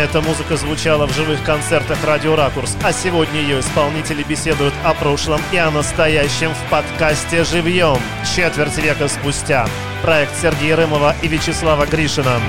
Эта музыка звучала в живых концертах «Радио Ракурс», а сегодня ее исполнители беседуют о прошлом и о настоящем в подкасте «Живьем» четверть века спустя. Проект Сергея Рымова и Вячеслава Гришина.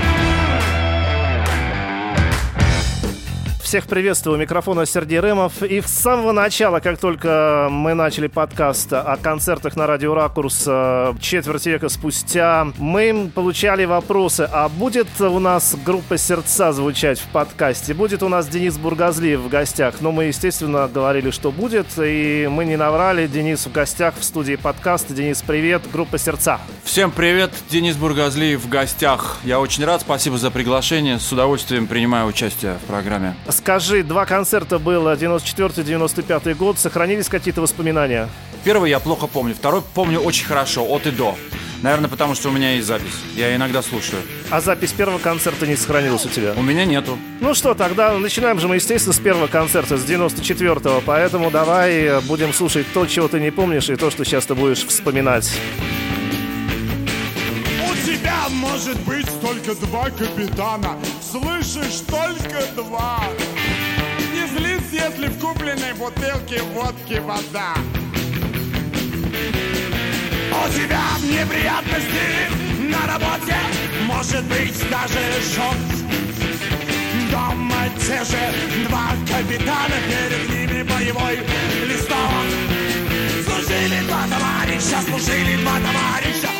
Всех приветствую, микрофона Сергей Рымов. И с самого начала, как только мы начали подкаст о концертах на радио Ракурс э, четверть века спустя, мы получали вопросы, а будет у нас группа «Сердца» звучать в подкасте? Будет у нас Денис Бургазлиев в гостях? Но мы, естественно, говорили, что будет, и мы не наврали. Денис в гостях в студии подкаста. Денис, привет, группа «Сердца». Всем привет, Денис Бургазлиев в гостях. Я очень рад, спасибо за приглашение. С удовольствием принимаю участие в программе. Скажи, два концерта было, 94-95 год, сохранились какие-то воспоминания? Первый я плохо помню, второй помню очень хорошо, от и до. Наверное, потому что у меня есть запись. Я иногда слушаю. А запись первого концерта не сохранилась у тебя? У меня нету. Ну что, тогда начинаем же мы, естественно, с первого концерта, с 94-го. Поэтому давай будем слушать то, чего ты не помнишь, и то, что сейчас ты будешь вспоминать. Тебя может быть только два капитана. Слышишь, только два. Не злись, если в купленной бутылке водки вода. У тебя неприятности на работе, может быть даже шок. Дома те же два капитана, перед ними боевой листок. Служили два товарища, служили два товарища.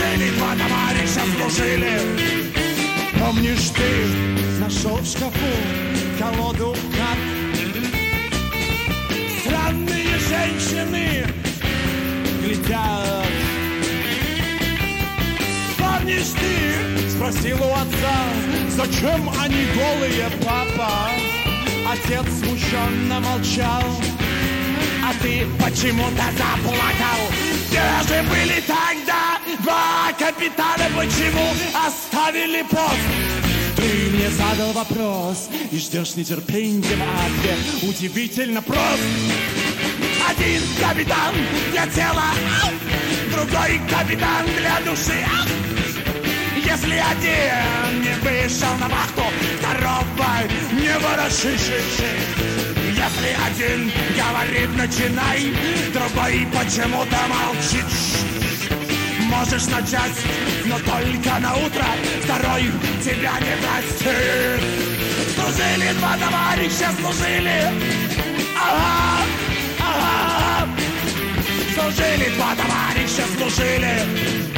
Служили два товарища, служили. Помнишь, ты нашел в шкафу колоду карт? Странные женщины глядят. Помнишь, ты спросил у отца, зачем они голые, папа? Отец смущенно молчал, а ты почему-то заплакал. Где же были тогда два капитана, почему оставили пост? Ты мне задал вопрос и ждешь нетерпением ответ. Удивительно прост. Один капитан для тела, другой капитан для души. Если один не вышел на вахту, второго не ворошишь. Если один говорит «начинай», другой почему-то молчит. Можешь начать, но только на утро Второй тебя не простит Служили два товарища, служили. Ага, ага. Служили два товарища, служили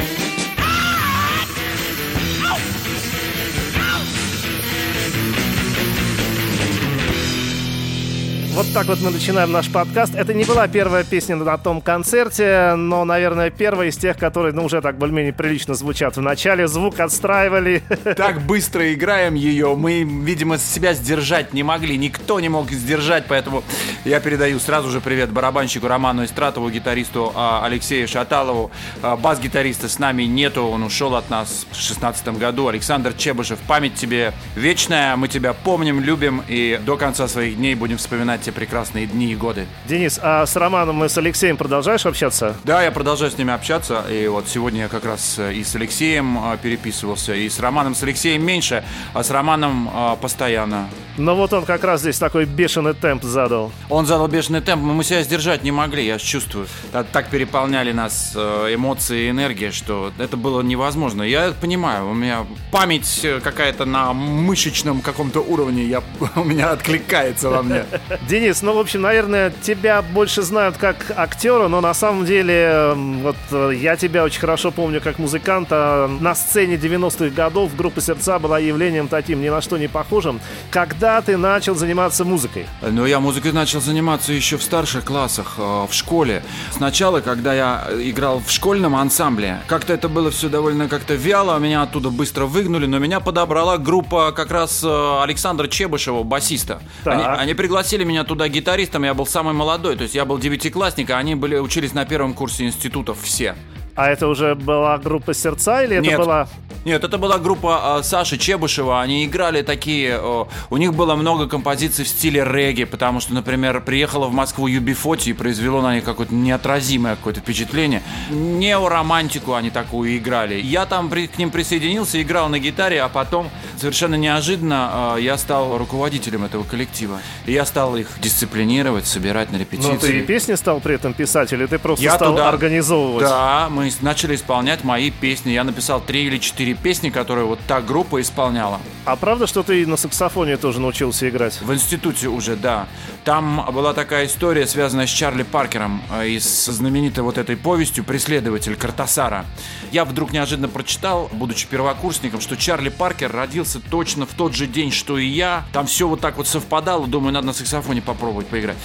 Вот так вот мы начинаем наш подкаст. Это не была первая песня на том концерте, но, наверное, первая из тех, которые, ну, уже так более-менее прилично звучат в начале. Звук отстраивали. Так быстро играем ее, мы, видимо, себя сдержать не могли. Никто не мог сдержать, поэтому я передаю сразу же привет барабанщику Роману Истратову, гитаристу а, Алексею Шаталову. А, бас-гитариста с нами нету, он ушел от нас в 2016 году. Александр Чебышев, память тебе вечная, мы тебя помним, любим и до конца своих дней будем вспоминать те прекрасные дни и годы. Денис, а с Романом и с Алексеем продолжаешь общаться? Да, я продолжаю с ними общаться. И вот сегодня я как раз и с Алексеем а, переписывался, и с Романом. С Алексеем меньше, а с Романом а, постоянно. Но вот он как раз здесь такой бешеный темп задал. Он задал бешеный темп, мы себя сдержать не могли, я чувствую. Так переполняли нас э, эмоции и энергия, что это было невозможно. Я понимаю, у меня память э, какая-то на мышечном каком-то уровне, я, у меня откликается во мне. Денис, ну, в общем, наверное, тебя больше знают как актера, но на самом деле, вот э, я тебя очень хорошо помню как музыканта. На сцене 90-х годов группа «Сердца» была явлением таким ни на что не похожим. Когда ты начал заниматься музыкой? Ну, я музыкой начал заниматься еще в старших классах, э, в школе. Сначала, когда я играл в школьном ансамбле, как-то это было все довольно как-то вяло, меня оттуда быстро выгнули, но меня подобрала группа как раз э, Александра Чебышева, басиста. Они, они пригласили меня туда гитаристом, я был самый молодой, то есть я был девятиклассник, а они были, учились на первом курсе институтов все. А это уже была группа сердца или это Нет, была... Нет, это была группа э, Саши Чебышева. Они играли такие... Э, у них было много композиций в стиле регги, потому что, например, приехала в Москву Юби Фоти и произвело на них какое-то неотразимое какое-то впечатление. Неоромантику они такую играли. Я там при, к ним присоединился, играл на гитаре, а потом совершенно неожиданно э, я стал руководителем этого коллектива. И я стал их дисциплинировать, собирать на репетиции. Ну, ты и песни стал при этом писать, или ты просто Я стал туда- организовывать? Да, мы с- начали исполнять мои песни. Я написал три или четыре песни, которые вот та группа исполняла. А правда, что ты на саксофоне тоже научился играть? В институте уже, да. Там была такая история, связанная с Чарли Паркером э, и с знаменитой вот этой повестью «Преследователь Картасара». Я вдруг неожиданно прочитал, будучи первокурсником, что Чарли Паркер родился точно в тот же день, что и я. Там все вот так вот совпадало. Думаю, надо на саксофоне попробовать поиграть.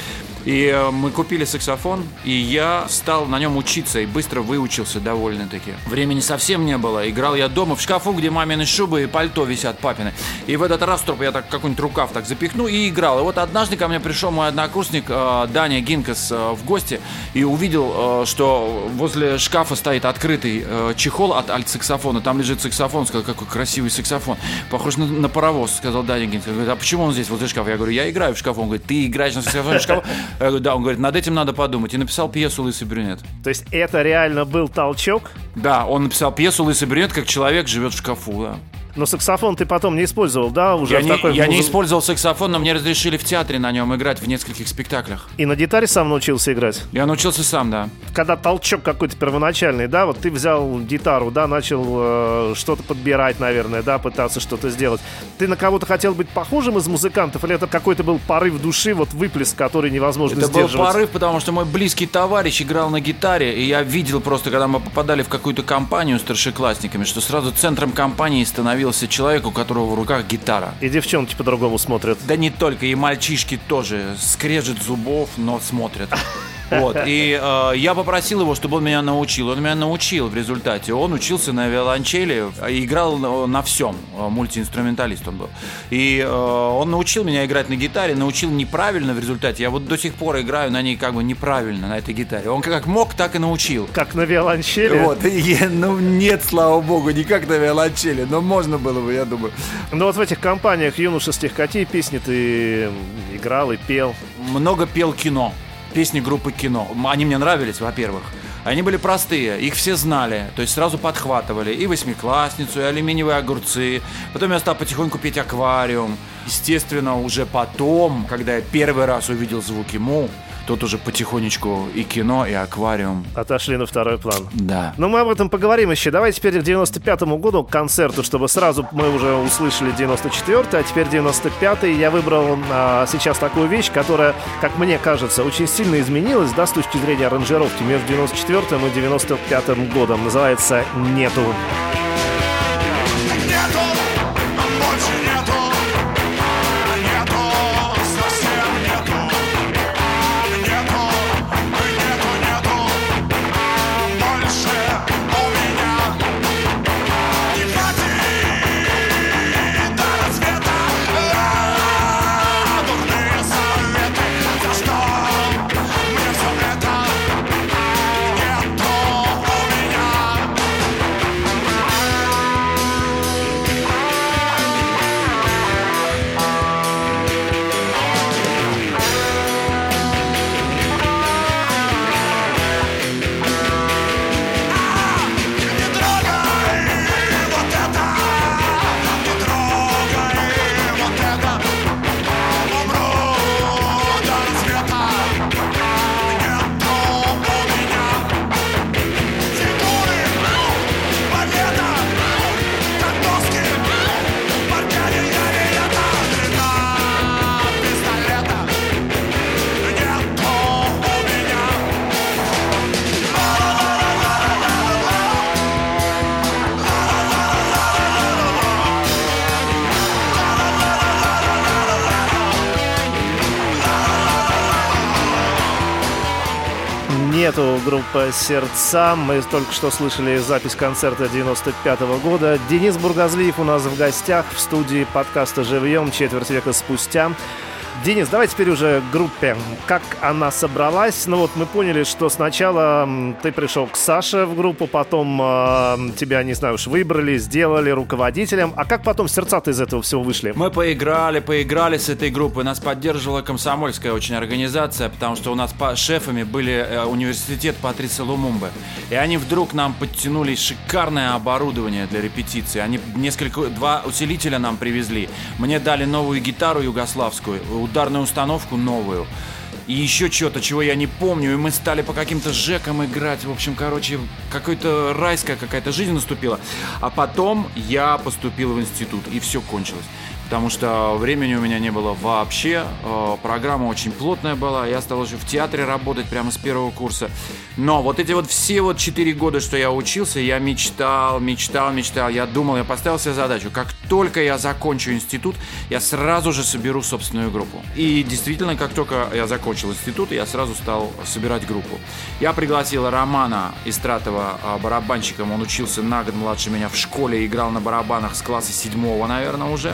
И э, мы купили саксофон, и я стал на нем учиться и быстро выучился довольно-таки. Времени совсем не было. Играл я дома в шкафу, где мамины шубы и пальто висят папины. И в этот раз я так какой-нибудь рукав так запихну и играл. И вот однажды ко мне пришел мой однокурсник э, Даня Гинкас э, в гости и увидел, э, что возле шкафа стоит открытый э, чехол от альт-саксофона. Там лежит саксофон. Сказал, какой красивый саксофон. Похож на, на паровоз, сказал Даня Гинкас. Говорит, а почему он здесь возле шкафа? Я говорю, я играю в шкафу. Он говорит, ты играешь на саксофоне в шкафу? Я говорю, да. Он говорит, над этим надо подумать. И написал пьесу «Лысый брюнет». То есть это реально был толчок? Да, он написал пьесу «Лысый брюнет», как человек живет в шкафу, да. Но саксофон ты потом не использовал, да, уже Я, в не, такой я не музы- использовал саксофон, но мне разрешили в театре на нем играть в нескольких спектаклях. И на гитаре сам научился играть? Я научился сам, да. Когда толчок какой-то первоначальный, да, вот ты взял гитару, да, начал э, что-то подбирать, наверное, да, пытаться что-то сделать. Ты на кого-то хотел быть похожим из музыкантов, или это какой-то был порыв души, вот выплеск, который невозможно Это был сдерживать? порыв, потому что мой близкий товарищ играл на гитаре, и я видел просто, когда мы попадали в какую-то компанию с старшеклассниками, что сразу центром компании становился человек, у которого в руках гитара. И девчонки по-другому смотрят. Да не только, и мальчишки тоже скрежет зубов, но смотрят. Вот, и э, я попросил его, чтобы он меня научил. Он меня научил в результате. Он учился на виолончели, э, играл на, на всем. Э, Мультиинструменталист он был. И э, он научил меня играть на гитаре, научил неправильно в результате. Я вот до сих пор играю на ней как бы неправильно, на этой гитаре. Он как мог, так и научил. Как на виолончели. Вот, и ну нет, слава богу, не как на виолончели, но можно было бы, я думаю. Но вот в этих компаниях юношеских какие песни ты играл и пел? много пел кино. Песни группы кино. Они мне нравились, во-первых. Они были простые, их все знали, то есть сразу подхватывали и восьмиклассницу, и алюминиевые огурцы. Потом я стал потихоньку петь аквариум. Естественно, уже потом, когда я первый раз увидел звуки Му, тут уже потихонечку и кино, и аквариум. Отошли на второй план. Да. Но мы об этом поговорим еще. Давай теперь к 95-му году, к концерту, чтобы сразу мы уже услышали 94-й, а теперь 95-й. Я выбрал а, сейчас такую вещь, которая, как мне кажется, очень сильно изменилась, да, с точки зрения аранжировки между 94-м и 95-м годом. Называется «Нету». Нету, Нету группы «Сердца». Мы только что слышали запись концерта 95 года. Денис Бургазлиев у нас в гостях в студии подкаста «Живьем» четверть века спустя. Денис, давай теперь уже к группе. Как она собралась? Ну вот мы поняли, что сначала ты пришел к Саше в группу, потом э, тебя, не знаю уж, выбрали, сделали руководителем. А как потом сердца-то из этого всего вышли? Мы поиграли, поиграли с этой группой. Нас поддерживала комсомольская очень организация, потому что у нас по шефами были э, университет Патриса Лумумбы. И они вдруг нам подтянули шикарное оборудование для репетиции. Они несколько, два усилителя нам привезли. Мне дали новую гитару югославскую, ударную установку новую. И еще что-то, чего я не помню, и мы стали по каким-то жекам играть, в общем, короче, какой-то райская какая-то жизнь наступила. А потом я поступил в институт, и все кончилось потому что времени у меня не было вообще. Э, программа очень плотная была. Я стал уже в театре работать прямо с первого курса. Но вот эти вот все вот четыре года, что я учился, я мечтал, мечтал, мечтал. Я думал, я поставил себе задачу, как только я закончу институт, я сразу же соберу собственную группу. И действительно, как только я закончил институт, я сразу стал собирать группу. Я пригласил Романа Истратова э, барабанщиком. Он учился на год младше меня в школе, играл на барабанах с класса седьмого, наверное, уже.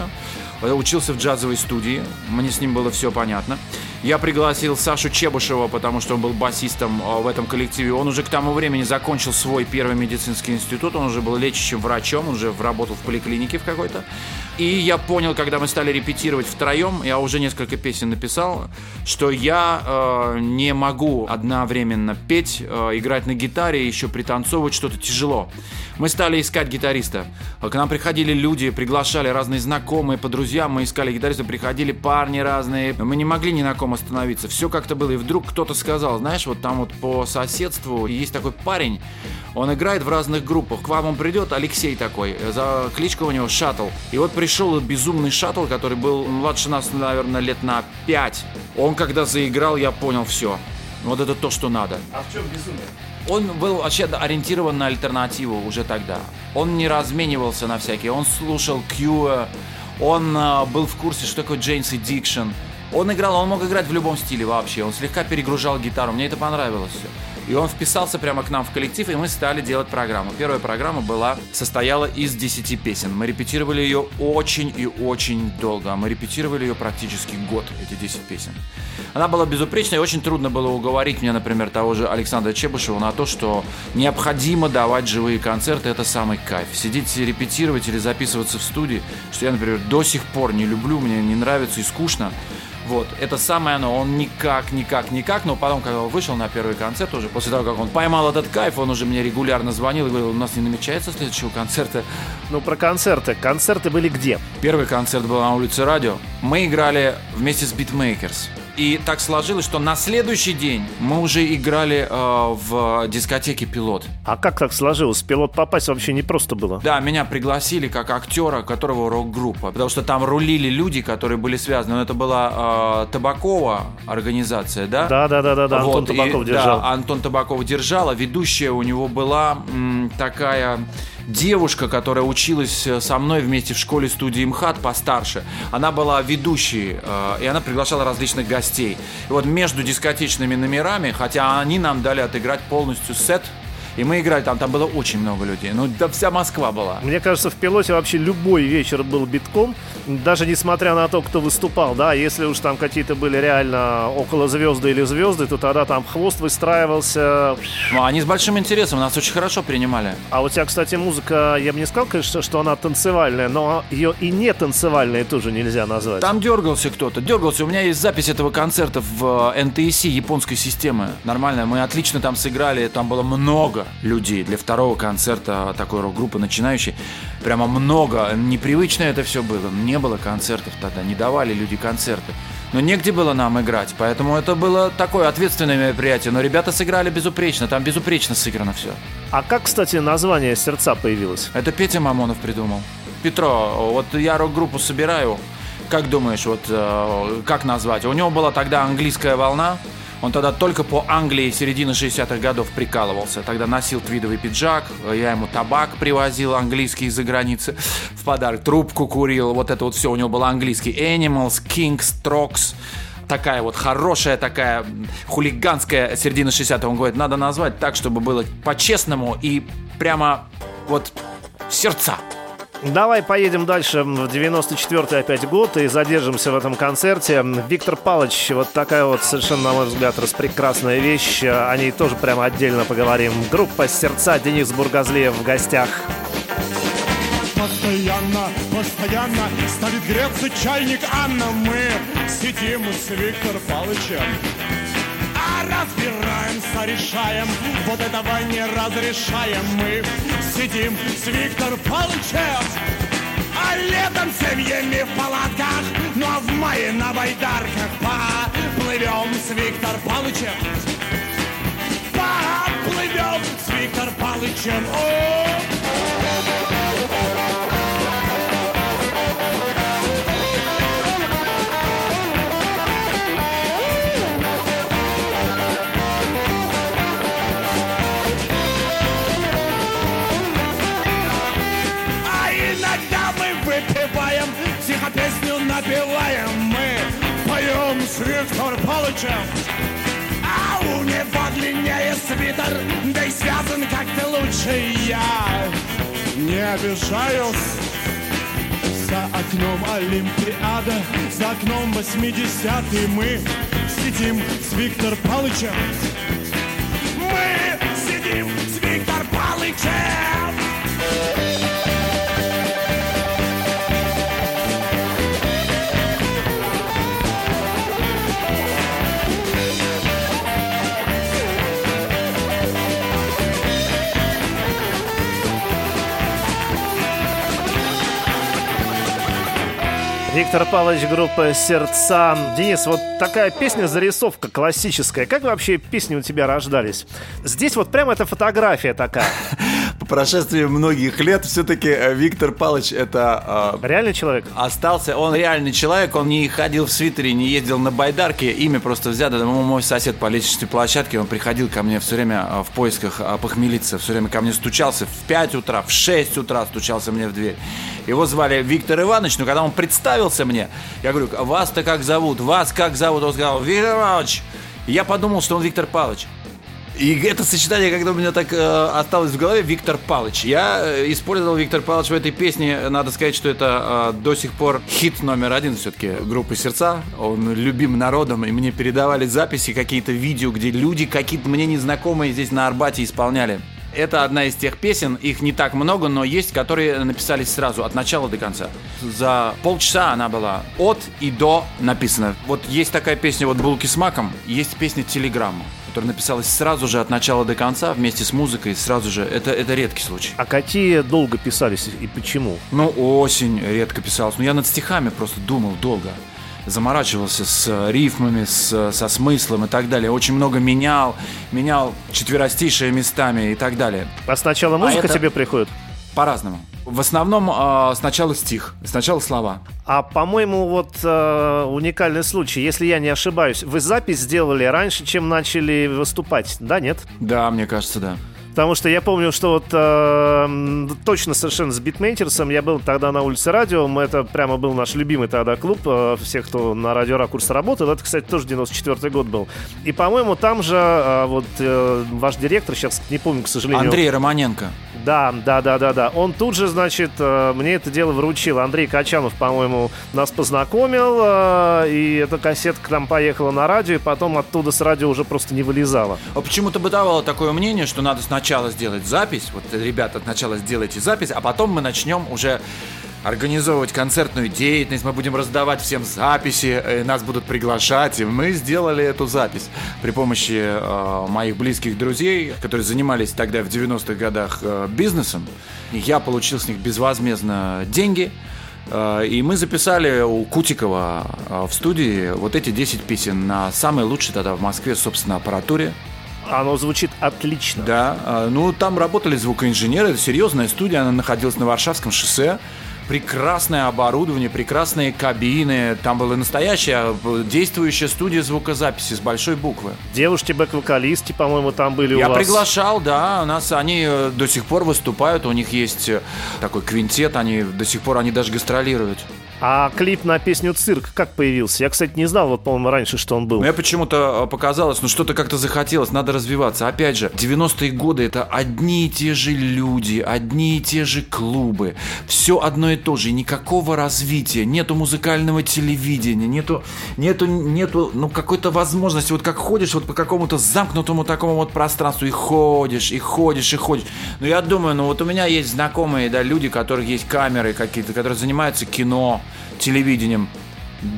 Э, учился в джазовой студии, мне с ним было все понятно. Я пригласил Сашу Чебушева, потому что он был басистом э, в этом коллективе. Он уже к тому времени закончил свой первый медицинский институт, он уже был лечащим врачом, он уже работал в поликлинике в какой-то. И я понял, когда мы стали репетировать втроем, я уже несколько песен написал, что я э, не могу одновременно петь, э, играть на гитаре, еще пританцовывать что-то тяжело. Мы стали искать гитариста. К нам приходили люди, приглашали разные знакомые, по друзьям, мы искали гитариста, приходили парни разные. Мы не могли ни на ком остановиться. Все как-то было. И вдруг кто-то сказал, знаешь, вот там вот по соседству есть такой парень, он играет в разных группах. К вам он придет, Алексей такой, за кличка у него Шаттл. И вот пришел безумный Шаттл, который был младше нас, наверное, лет на 5. Он когда заиграл, я понял все. Вот это то, что надо. А в чем безумие? Он был вообще ориентирован на альтернативу уже тогда. Он не разменивался на всякие. Он слушал Кьюа, он э, был в курсе, что такое Джейнс и Дикшн. Он играл, он мог играть в любом стиле вообще. Он слегка перегружал гитару. Мне это понравилось все. И он вписался прямо к нам в коллектив, и мы стали делать программу. Первая программа была, состояла из 10 песен. Мы репетировали ее очень и очень долго. Мы репетировали ее практически год, эти 10 песен. Она была безупречной, и очень трудно было уговорить мне, например, того же Александра Чебышева на то, что необходимо давать живые концерты, это самый кайф. Сидеть репетировать или записываться в студии, что я, например, до сих пор не люблю, мне не нравится и скучно. Вот, это самое оно, он никак, никак, никак, но потом, когда он вышел на первый концерт, уже после того, как он поймал этот кайф, он уже мне регулярно звонил и говорил, у нас не намечается следующего концерта. Ну, про концерты. Концерты были где? Первый концерт был на улице Радио. Мы играли вместе с Beatmakers. И так сложилось, что на следующий день мы уже играли э, в дискотеке «Пилот». А как так сложилось? «Пилот» попасть вообще не просто было. Да, меня пригласили как актера, которого рок-группа. Потому что там рулили люди, которые были связаны. Но это была э, Табакова организация, да? Да, да, да, да, да. Вот, Антон Табаков и, держал. Да, Антон Табаков держал, а ведущая у него была м, такая девушка, которая училась э, со мной вместе в школе-студии МХАТ постарше, она была ведущей, э, и она приглашала различных гостей. И вот между дискотечными номерами, хотя они нам дали отыграть полностью сет и мы играли там, там было очень много людей. Ну, да вся Москва была. Мне кажется, в пилоте вообще любой вечер был битком, даже несмотря на то, кто выступал, да, если уж там какие-то были реально около звезды или звезды, то тогда там хвост выстраивался. Ну, они с большим интересом, нас очень хорошо принимали. А у тебя, кстати, музыка, я бы не сказал, конечно, что она танцевальная, но ее и не танцевальной тоже нельзя назвать. Там дергался кто-то, дергался. У меня есть запись этого концерта в NTSC японской системы. Нормально, мы отлично там сыграли, там было много людей. Для второго концерта такой рок-группы начинающей прямо много. Непривычно это все было. Не было концертов тогда, не давали люди концерты. Но негде было нам играть, поэтому это было такое ответственное мероприятие. Но ребята сыграли безупречно, там безупречно сыграно все. А как, кстати, название «Сердца» появилось? Это Петя Мамонов придумал. Петро, вот я рок-группу собираю, как думаешь, вот э, как назвать? У него была тогда английская волна, он тогда только по Англии середины 60-х годов прикалывался. Тогда носил твидовый пиджак, я ему табак привозил английский из-за границы в подарок, трубку курил, вот это вот все у него было английский. Animals, Kings, Trox такая вот хорошая, такая хулиганская середина 60-го. Он говорит, надо назвать так, чтобы было по-честному и прямо вот сердца. Давай поедем дальше в 94-й опять год и задержимся в этом концерте. Виктор Палыч, вот такая вот совершенно, на мой взгляд, распрекрасная вещь. О ней тоже прямо отдельно поговорим. Группа «Сердца» Денис Бургазлиев в гостях. Постоянно, постоянно ставит греться чайник Анна. Мы сидим с Виктор Палычем разбираемся, решаем, вот этого не разрешаем. Мы сидим с Виктор Палычем, а летом семьями в палатках, ну а в мае на байдарках поплывем с Виктор Палычем. Поплывем с Виктор Палычем. О! Длиннее свитер, да и связан как-то лучше я. Не обижаюсь, за окном Олимпиада, за окном 80 мы сидим с Виктор Палычем. Мы сидим с Виктор Палычем. Виктор Павлович, группа «Сердца». Денис, вот такая песня-зарисовка классическая. Как вообще песни у тебя рождались? Здесь вот прямо эта фотография такая. По прошествии многих лет все-таки э, Виктор Павлович это... Э, реальный человек? Остался. Он реальный человек. Он не ходил в свитере, не ездил на байдарке. Имя просто взято. Мой сосед по лестничной площадке, он приходил ко мне все время э, в поисках э, похмелиться. Все время ко мне стучался в 5 утра, в 6 утра стучался мне в дверь. Его звали Виктор Иванович, но когда он представился мне, я говорю, вас-то как зовут? Вас как зовут? Он сказал, Виктор Иванович. я подумал, что он Виктор Павлович. И это сочетание, когда у меня так э, осталось в голове, Виктор Палыч. Я э, использовал Виктор Палыч в этой песне. Надо сказать, что это э, до сих пор хит номер один все-таки группы «Сердца». Он любим народом, и мне передавали записи, какие-то видео, где люди какие-то мне незнакомые здесь на Арбате исполняли. Это одна из тех песен, их не так много, но есть, которые написались сразу, от начала до конца. За полчаса она была от и до написана. Вот есть такая песня вот «Булки с маком», есть песня «Телеграмма» которая написалась сразу же от начала до конца вместе с музыкой, сразу же. Это, это редкий случай. А какие долго писались и почему? Ну, осень редко писалась. Ну, я над стихами просто думал долго заморачивался с рифмами, с, со смыслом и так далее. Очень много менял, менял четверостишие местами и так далее. А сначала музыка а это... тебе приходит? По-разному. В основном э, сначала стих, сначала слова. А по-моему, вот э, уникальный случай, если я не ошибаюсь, вы запись сделали раньше, чем начали выступать, да, нет? Да, мне кажется, да. Потому что я помню, что вот э, точно совершенно с Битмейтерсом я был тогда на улице радио. Это прямо был наш любимый тогда клуб э, всех, кто на радио Ракурс работал. Это, кстати, тоже 94 год был. И, по-моему, там же э, вот э, ваш директор, сейчас не помню, к сожалению. Андрей Романенко. Да, да, да, да, да. Он тут же, значит, э, мне это дело вручил. Андрей Качанов, по-моему, нас познакомил, э, и эта кассетка там поехала на радио, и потом оттуда с радио уже просто не вылезала. А почему-то бытовало такое мнение, что надо сначала сделать запись, вот, ребята, сначала сделайте запись, а потом мы начнем уже организовывать концертную деятельность, мы будем раздавать всем записи, э, нас будут приглашать, и мы сделали эту запись при помощи э, моих близких друзей, которые занимались тогда в 90-х годах э, бизнесом. Я получил с них безвозмездно деньги, э, и мы записали у Кутикова э, в студии вот эти 10 песен на самой лучшей тогда в Москве, собственно, аппаратуре. Оно звучит отлично. Да, ну там работали звукоинженеры, это серьезная студия, она находилась на Варшавском шоссе прекрасное оборудование, прекрасные кабины. Там была настоящая действующая студия звукозаписи с большой буквы. Девушки бэк-вокалистки, по-моему, там были Я у вас. Я приглашал, да. У нас они э, до сих пор выступают. У них есть э, такой квинтет. Они до сих пор они даже гастролируют. А клип на песню «Цирк» как появился? Я, кстати, не знал, вот, по-моему, раньше, что он был. Мне почему-то э, показалось, ну что-то как-то захотелось, надо развиваться. Опять же, 90-е годы это одни и те же люди, одни и те же клубы. Все одно и то же, никакого развития, нету музыкального телевидения, нету, нету, нету, ну, какой-то возможности, вот как ходишь вот по какому-то замкнутому такому вот пространству и ходишь, и ходишь, и ходишь. Ну, я думаю, ну, вот у меня есть знакомые, да, люди, у которых есть камеры какие-то, которые занимаются кино, телевидением.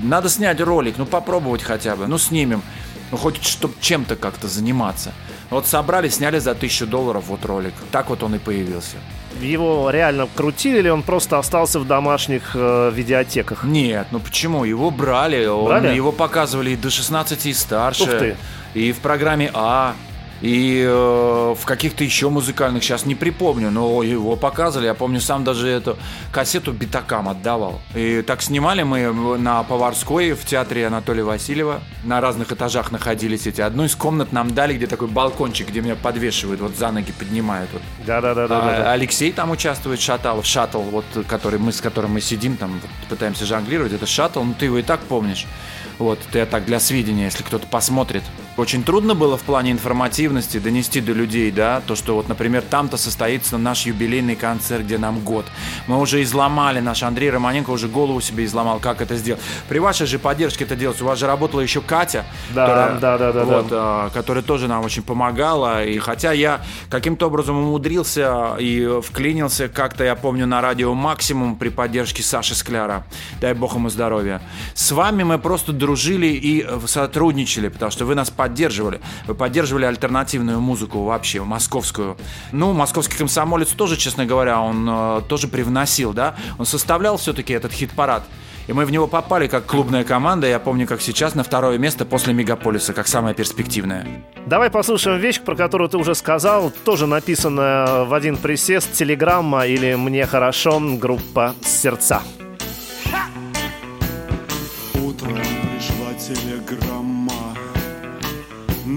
Надо снять ролик, ну, попробовать хотя бы, ну, снимем. Ну, хоть чтобы чем-то как-то заниматься. Вот собрали, сняли за тысячу долларов вот ролик. Так вот он и появился. Его реально крутили или он просто остался в домашних э, видеотеках? Нет, ну почему? Его брали, брали? Он, его показывали и до 16 и старше. Ух ты. И в программе А, и э, в каких-то еще музыкальных, сейчас не припомню, но его показывали. Я помню, сам даже эту кассету битакам отдавал. И так снимали мы на Поварской в театре Анатолия Васильева. На разных этажах находились эти. Одну из комнат нам дали, где такой балкончик, где меня подвешивают, вот за ноги поднимают. Вот. Да-да-да. А, Алексей там участвует, Шаталов, шаттл, вот, который мы, с которым мы сидим, там вот, пытаемся жонглировать. Это шаттл, ну ты его и так помнишь. Вот, это я так для сведения, если кто-то посмотрит. Очень трудно было в плане информативности донести до людей, да, то, что вот, например, там-то состоится наш юбилейный концерт, где нам год. Мы уже изломали, наш Андрей Романенко уже голову себе изломал, как это сделать. При вашей же поддержке это делать. У вас же работала еще Катя, Да, которая, да, да, да, вот, да. а, которая тоже нам очень помогала. И хотя я каким-то образом умудрился и вклинился как-то, я помню, на радио «Максимум» при поддержке Саши Скляра. Дай бог ему здоровья. С вами мы просто дружили и сотрудничали, потому что вы нас поддерживали. Вы поддерживали альтернативную музыку вообще, московскую. Ну, московский комсомолец тоже, честно говоря, он э, тоже привносил, да? Он составлял все-таки этот хит-парад. И мы в него попали как клубная команда, я помню, как сейчас, на второе место после Мегаполиса, как самое перспективное. Давай послушаем вещь, про которую ты уже сказал, тоже написанная в один присест, телеграмма или «Мне хорошо», группа «Сердца». Утром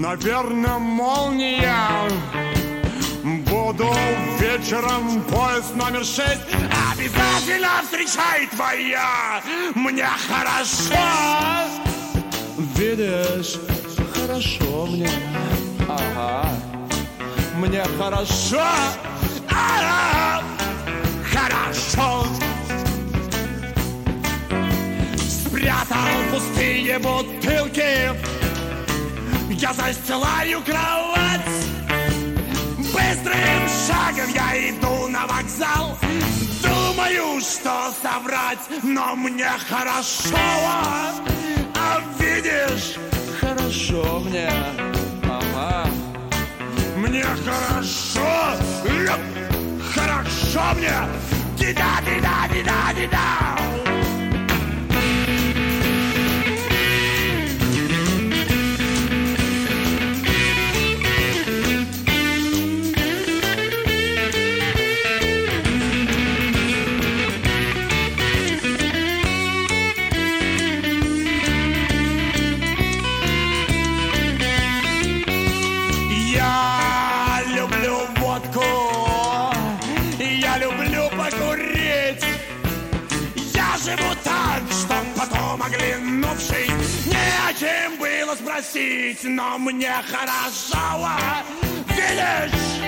Наверное, молния. Буду вечером поезд номер шесть. Обязательно встречай твоя. Мне хорошо. Видишь, хорошо мне. Ага. Мне хорошо. Ага. Хорошо. Спрятал пустые бутылки Я застилаю кровать. Быстрым шагом я иду на вокзал. Думаю, что соврать, но мне хорошо. А видишь, хорошо мне Ага Мне хорошо. Хорошо мне. Дида, дида, дида, дида Я спросить, но мне хорошо, а, видишь,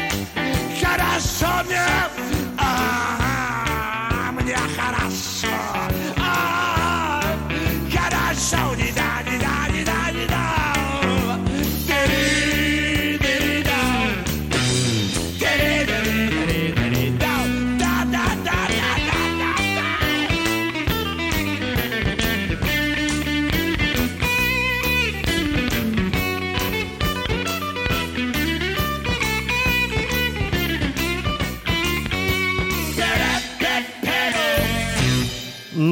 хорошо мне, Ага, мне хорошо, А, хорошо, не да, не да,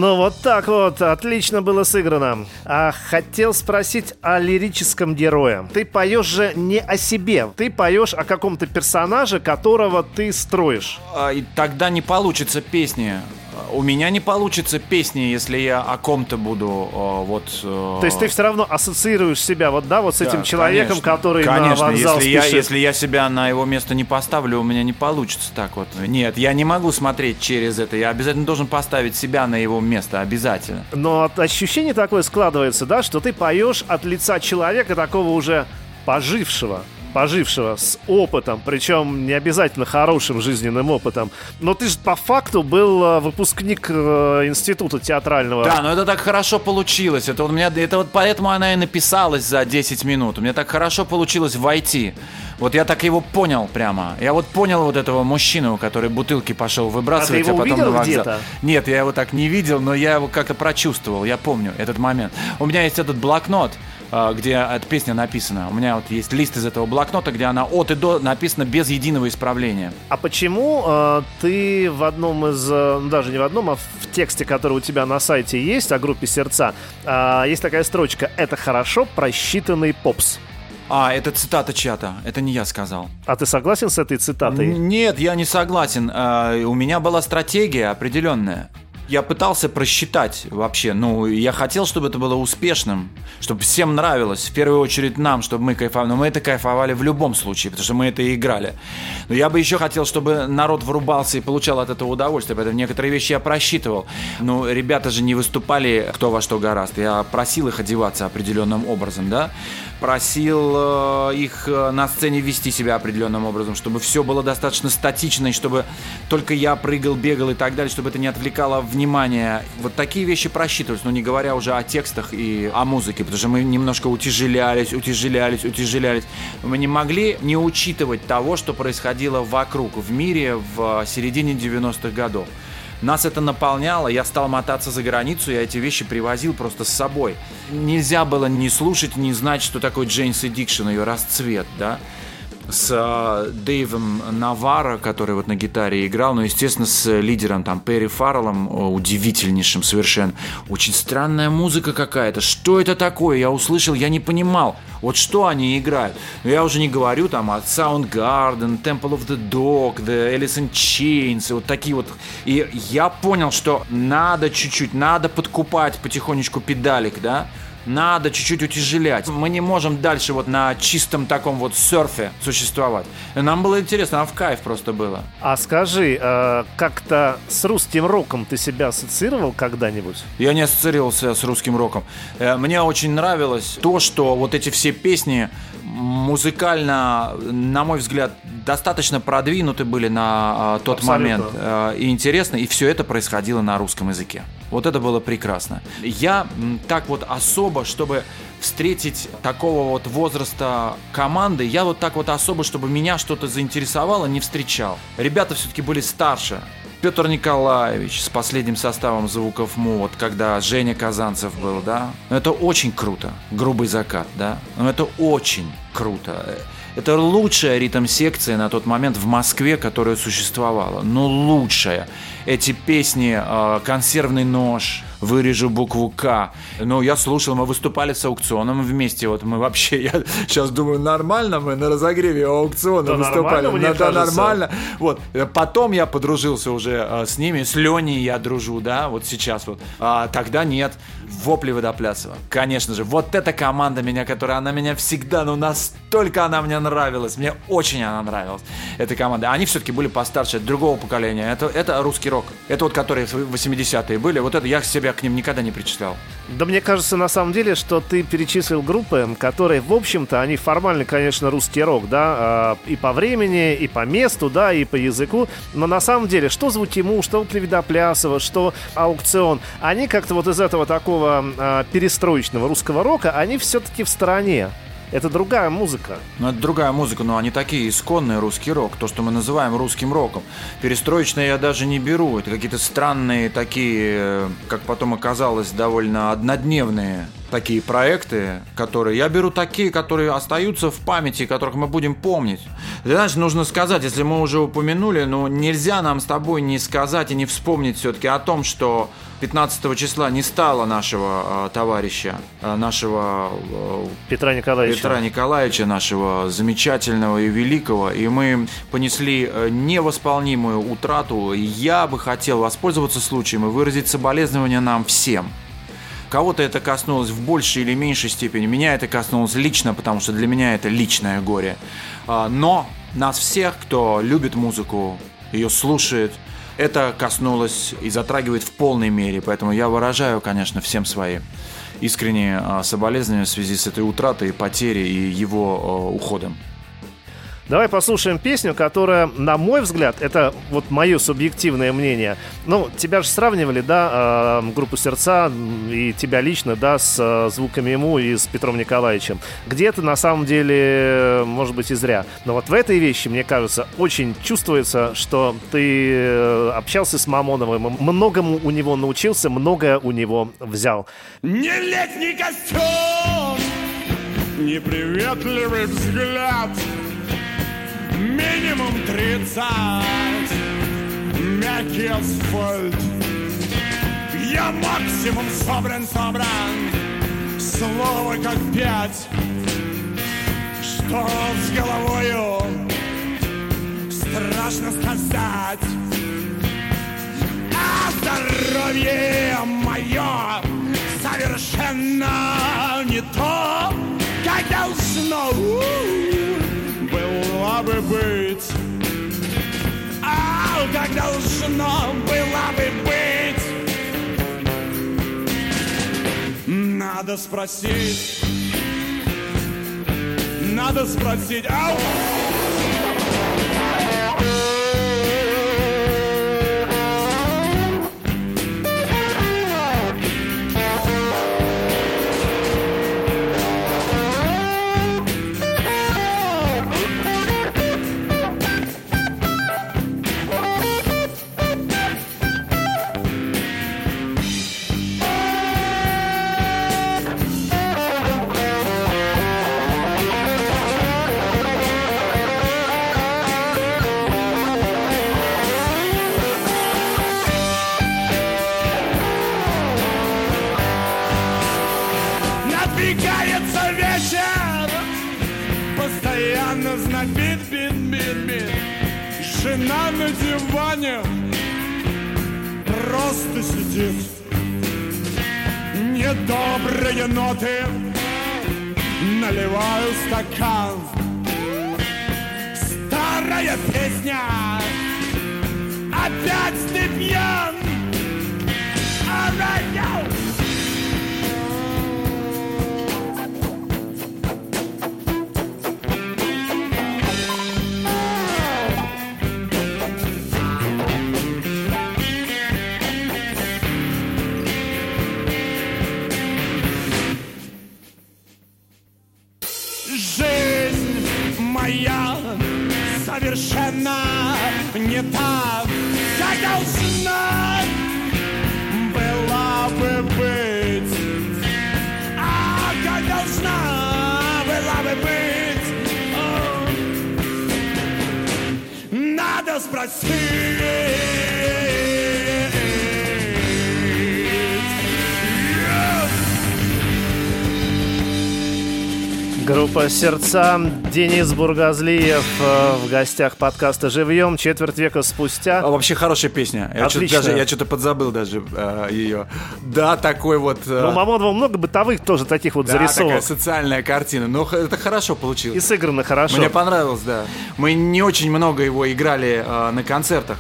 Ну вот так вот, отлично было сыграно. А хотел спросить о лирическом герое. Ты поешь же не о себе, ты поешь о каком-то персонаже, которого ты строишь. А, И тогда не получится песни. У меня не получится песни, если я о ком-то буду э, вот... Э... То есть ты все равно ассоциируешь себя вот, да, вот с Да, этим человеком, конечно, который конечно, на вокзал если я, спешит? если я себя на его место не поставлю, у меня не получится так вот. Нет, я не могу смотреть через это. Я обязательно должен поставить себя на его место, обязательно. Но ощущение такое складывается, да, что ты поешь от лица человека такого уже пожившего пожившего с опытом, причем не обязательно хорошим жизненным опытом. Но ты же по факту был э, выпускник э, института театрального. Да, но это так хорошо получилось. Это, у меня, это вот поэтому она и написалась за 10 минут. У меня так хорошо получилось войти. Вот я так его понял прямо. Я вот понял вот этого мужчину, который бутылки пошел выбрасывать, А ты его потом увидел на вокзал. где-то? Нет, я его так не видел, но я его как-то прочувствовал. Я помню этот момент. У меня есть этот блокнот, а, где эта песня написана. У меня вот есть лист из этого блокнота, где она от и до написана без единого исправления. А почему э, ты в одном из, э, ну, даже не в одном, а в тексте, который у тебя на сайте есть, о группе «Сердца», э, есть такая строчка «Это хорошо просчитанный попс». А, это цитата чата. Это не я сказал. А ты согласен с этой цитатой? Нет, я не согласен. А, У меня была стратегия определенная. Я пытался просчитать вообще. Ну, я хотел, чтобы это было успешным, чтобы всем нравилось. В первую очередь нам, чтобы мы кайфовали. Но мы это кайфовали в любом случае, потому что мы это и играли. Но я бы еще хотел, чтобы народ врубался и получал от этого удовольствие. Поэтому некоторые вещи я просчитывал. Ну, ребята же не выступали кто во что гораст. Я просил их одеваться определенным образом, да? Просил э, их э, на сцене вести себя определенным образом, чтобы все было достаточно статично, и чтобы только я прыгал, бегал и так далее, чтобы это не отвлекало внимание. Вот такие вещи просчитывались, но не говоря уже о текстах и о музыке, потому что мы немножко утяжелялись, утяжелялись, утяжелялись. Мы не могли не учитывать того, что происходило вокруг, в мире в середине 90-х годов. Нас это наполняло, я стал мотаться за границу, я эти вещи привозил просто с собой. Нельзя было не слушать, не знать, что такое Джейнс Эдикшн, ее расцвет, да с э, Дэйвом Навара, который вот на гитаре играл, ну, естественно, с лидером там Перри Фарреллом, э, удивительнейшим совершенно. Очень странная музыка какая-то. Что это такое? Я услышал, я не понимал. Вот что они играют. Но я уже не говорю там о Soundgarden, Temple of the Dog, The Alice in Chains, и вот такие вот. И я понял, что надо чуть-чуть, надо подкупать потихонечку педалик, да? Надо чуть-чуть утяжелять. Мы не можем дальше вот на чистом таком вот серфе существовать. И нам было интересно, нам в кайф просто было. А скажи, э, как-то с русским роком ты себя ассоциировал когда-нибудь? Я не ассоциировался с русским роком. Э, Мне очень нравилось то, что вот эти все песни музыкально, на мой взгляд, достаточно продвинуты были на э, тот Абсолютно. момент. Э, и интересно, и все это происходило на русском языке. Вот это было прекрасно. Я так вот особо, чтобы встретить такого вот возраста команды, я вот так вот особо, чтобы меня что-то заинтересовало, не встречал. Ребята все-таки были старше. Петр Николаевич с последним составом звуков Му, вот когда Женя Казанцев был, да, ну, это очень круто. Грубый закат, да, но это очень круто. Это лучшая ритм-секция на тот момент в Москве, которая существовала. Ну, лучшая. Эти песни э, «Консервный нож», «Вырежу букву К». Ну, я слушал, мы выступали с аукционом вместе. Вот мы вообще, я сейчас думаю, нормально мы на разогреве аукциона Да выступали. нормально, да, кажется. нормально. Вот. Э, Потом я подружился уже э, с ними, с Леней я дружу, да, вот сейчас вот. А тогда нет. Вопли Водоплясова. Конечно же, вот эта команда меня, которая, она меня всегда, ну настолько она мне нравилась. Мне очень она нравилась, эта команда. Они все-таки были постарше, другого поколения. Это, это русский рок. Это вот которые в 80-е были. Вот это я себя к ним никогда не причислял. Да мне кажется, на самом деле, что ты перечислил группы, которые, в общем-то, они формально, конечно, русский рок, да, э, и по времени, и по месту, да, и по языку, но на самом деле, что Звутиму, что Клевидоплясова, что Аукцион, они как-то вот из этого такого э, перестроечного русского рока, они все-таки в стороне. Это другая музыка. Ну, это другая музыка, но они такие исконные русский рок, то, что мы называем русским роком. Перестроечные я даже не беру, это какие-то странные такие, как потом оказалось, довольно однодневные такие проекты, которые я беру такие, которые остаются в памяти, которых мы будем помнить. Ты знаешь, нужно сказать, если мы уже упомянули, ну нельзя нам с тобой не сказать и не вспомнить все-таки о том, что 15 числа не стало нашего э, товарища, э, нашего э, Петра Николаевича. Петра Николаевича, нашего замечательного и великого, и мы понесли э, невосполнимую утрату. Я бы хотел воспользоваться случаем и выразить соболезнования нам всем. Кого-то это коснулось в большей или меньшей степени. Меня это коснулось лично, потому что для меня это личное горе. А, но нас всех, кто любит музыку, ее слушает, это коснулось и затрагивает в полной мере. Поэтому я выражаю, конечно, всем свои искренние а, соболезнования в связи с этой утратой, потерей и его а, уходом. Давай послушаем песню, которая, на мой взгляд, это вот мое субъективное мнение. Ну, тебя же сравнивали, да, э, группу «Сердца» и тебя лично, да, с э, звуками ему и с Петром Николаевичем. Где-то, на самом деле, может быть, и зря. Но вот в этой вещи, мне кажется, очень чувствуется, что ты э, общался с Мамоновым, многому у него научился, многое у него взял. Не летний костюм, неприветливый взгляд — минимум тридцать. Мягкий асфальт. Я максимум собран, собран. Слово как пять. Что с головою? Страшно сказать. А здоровье мое Совершенно не то Как должно была бы быть. А как должно было бы быть. Надо спросить. Надо спросить. Ау! Сидит Недобрые ноты. Наливаю стакан. Старая песня. Опять ты пьян Alright, yo! Совершенно не так, как должна была бы быть. А как должна была бы быть. Надо спросить. Группа «Сердца», Денис Бургазлиев э, в гостях подкаста «Живьем» четверть века спустя. А, вообще хорошая песня. Я что-то, даже, я что-то подзабыл даже э, ее. Да, такой вот... Э... Ну, Мамонова много бытовых тоже таких вот да, зарисовок. такая социальная картина. Но это хорошо получилось. И сыграно хорошо. Мне понравилось, да. Мы не очень много его играли э, на концертах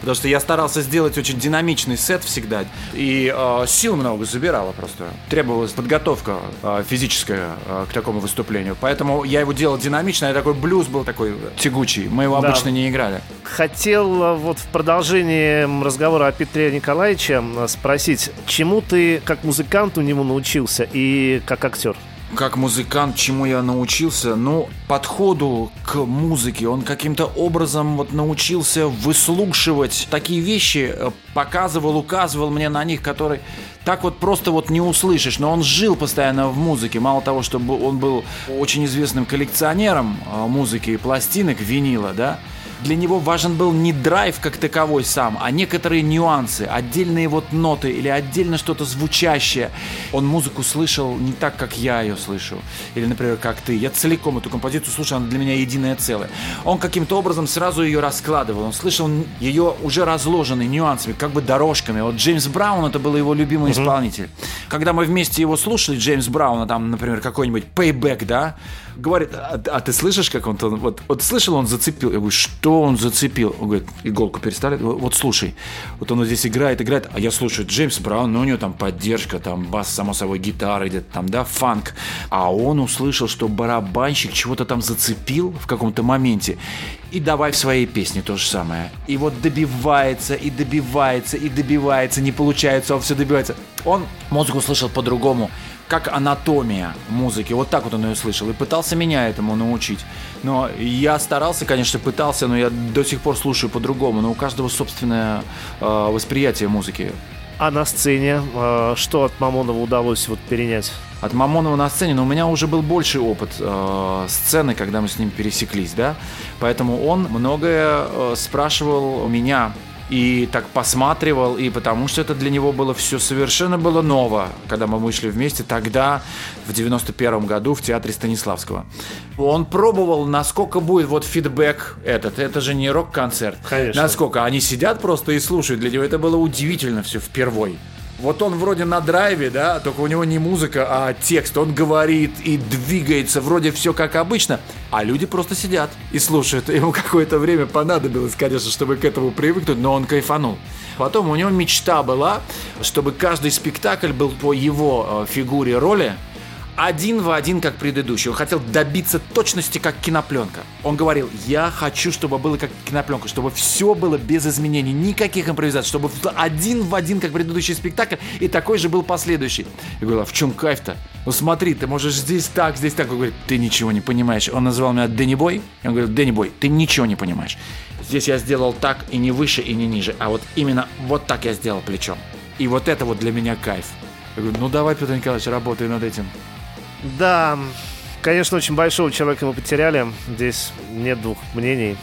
потому что я старался сделать очень динамичный сет всегда, и э, сил много забирало просто. Требовалась подготовка э, физическая э, к такому выступлению, поэтому я его делал динамично, и такой блюз был такой тягучий, мы его да. обычно не играли. Хотел вот в продолжении разговора о Петре Николаевиче спросить, чему ты как музыкант у него научился и как актер? Как музыкант, чему я научился? Ну, подходу к музыке. Он каким-то образом вот научился выслушивать такие вещи, э, показывал, указывал мне на них, которые так вот просто вот не услышишь. Но он жил постоянно в музыке. Мало того, что он был очень известным коллекционером э, музыки и пластинок, винила, да, Для него важен был не драйв как таковой сам, а некоторые нюансы, отдельные вот ноты или отдельно что-то звучащее. Он музыку слышал не так, как я ее слышу. Или, например, как ты. Я целиком эту композицию слушал, она для меня единое целое. Он каким-то образом сразу ее раскладывал. Он слышал ее уже разложенной нюансами, как бы дорожками. Вот Джеймс Браун это был его любимый исполнитель. Когда мы вместе его слушали, Джеймс Брауна, там, например, какой-нибудь Payback, да, говорит, а, а ты слышишь, как он, вот, вот слышал, он зацепил. Я говорю, что он зацепил? Он говорит, иголку перестали. Вот слушай, вот он вот здесь играет, играет, а я слушаю Джеймс Браун, ну у него там поддержка, там бас, само собой, гитара идет, там, да, фанк. А он услышал, что барабанщик чего-то там зацепил в каком-то моменте. И давай в своей песне то же самое. И вот добивается, и добивается, и добивается, не получается, он все добивается. Он музыку слышал по-другому как анатомия музыки. Вот так вот он ее слышал. И пытался меня этому научить. Но я старался, конечно, пытался, но я до сих пор слушаю по-другому. Но у каждого собственное э, восприятие музыки. А на сцене э, что от Мамонова удалось вот перенять? От Мамонова на сцене, но у меня уже был больший опыт э, сцены, когда мы с ним пересеклись, да. Поэтому он многое э, спрашивал у меня и так посматривал, и потому что это для него было все совершенно было ново, когда мы вышли вместе тогда, в 91 году, в театре Станиславского. Он пробовал, насколько будет вот фидбэк этот, это же не рок-концерт. Конечно. Насколько они сидят просто и слушают, для него это было удивительно все впервой. Вот он вроде на драйве, да, только у него не музыка, а текст. Он говорит и двигается, вроде все как обычно, а люди просто сидят и слушают. Ему какое-то время понадобилось, конечно, чтобы к этому привыкнуть, но он кайфанул. Потом у него мечта была, чтобы каждый спектакль был по его э, фигуре роли, один в один, как предыдущий. Он хотел добиться точности, как кинопленка. Он говорил, я хочу, чтобы было как кинопленка, чтобы все было без изменений, никаких импровизаций, чтобы один в один, как предыдущий спектакль, и такой же был последующий. Я говорю, а в чем кайф-то? Ну смотри, ты можешь здесь так, здесь так. Он говорит, ты ничего не понимаешь. Он называл меня Дэнни Бой. Я говорю, Дэнни Бой, ты ничего не понимаешь. Здесь я сделал так и не выше, и не ниже, а вот именно вот так я сделал плечом. И вот это вот для меня кайф. Я говорю, ну давай, Петр Николаевич, работай над этим. Да, конечно, очень большого человека мы потеряли. Здесь нет двух мнений.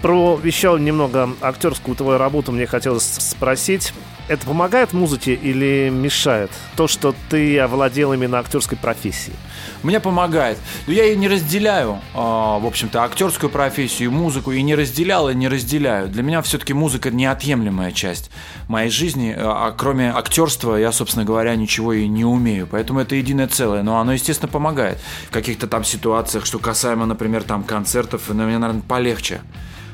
Про еще немного актерскую твою работу мне хотелось спросить. Это помогает музыке или мешает? То, что ты овладел именно актерской профессией. Мне помогает. Но я ее не разделяю, а, в общем-то, актерскую профессию, музыку, и не разделял, и не разделяю. Для меня все-таки музыка неотъемлемая часть моей жизни, а, а кроме актерства я, собственно говоря, ничего и не умею. Поэтому это единое целое. Но оно, естественно, помогает. В каких-то там ситуациях, что касаемо, например, там концертов, на меня, наверное, полегче.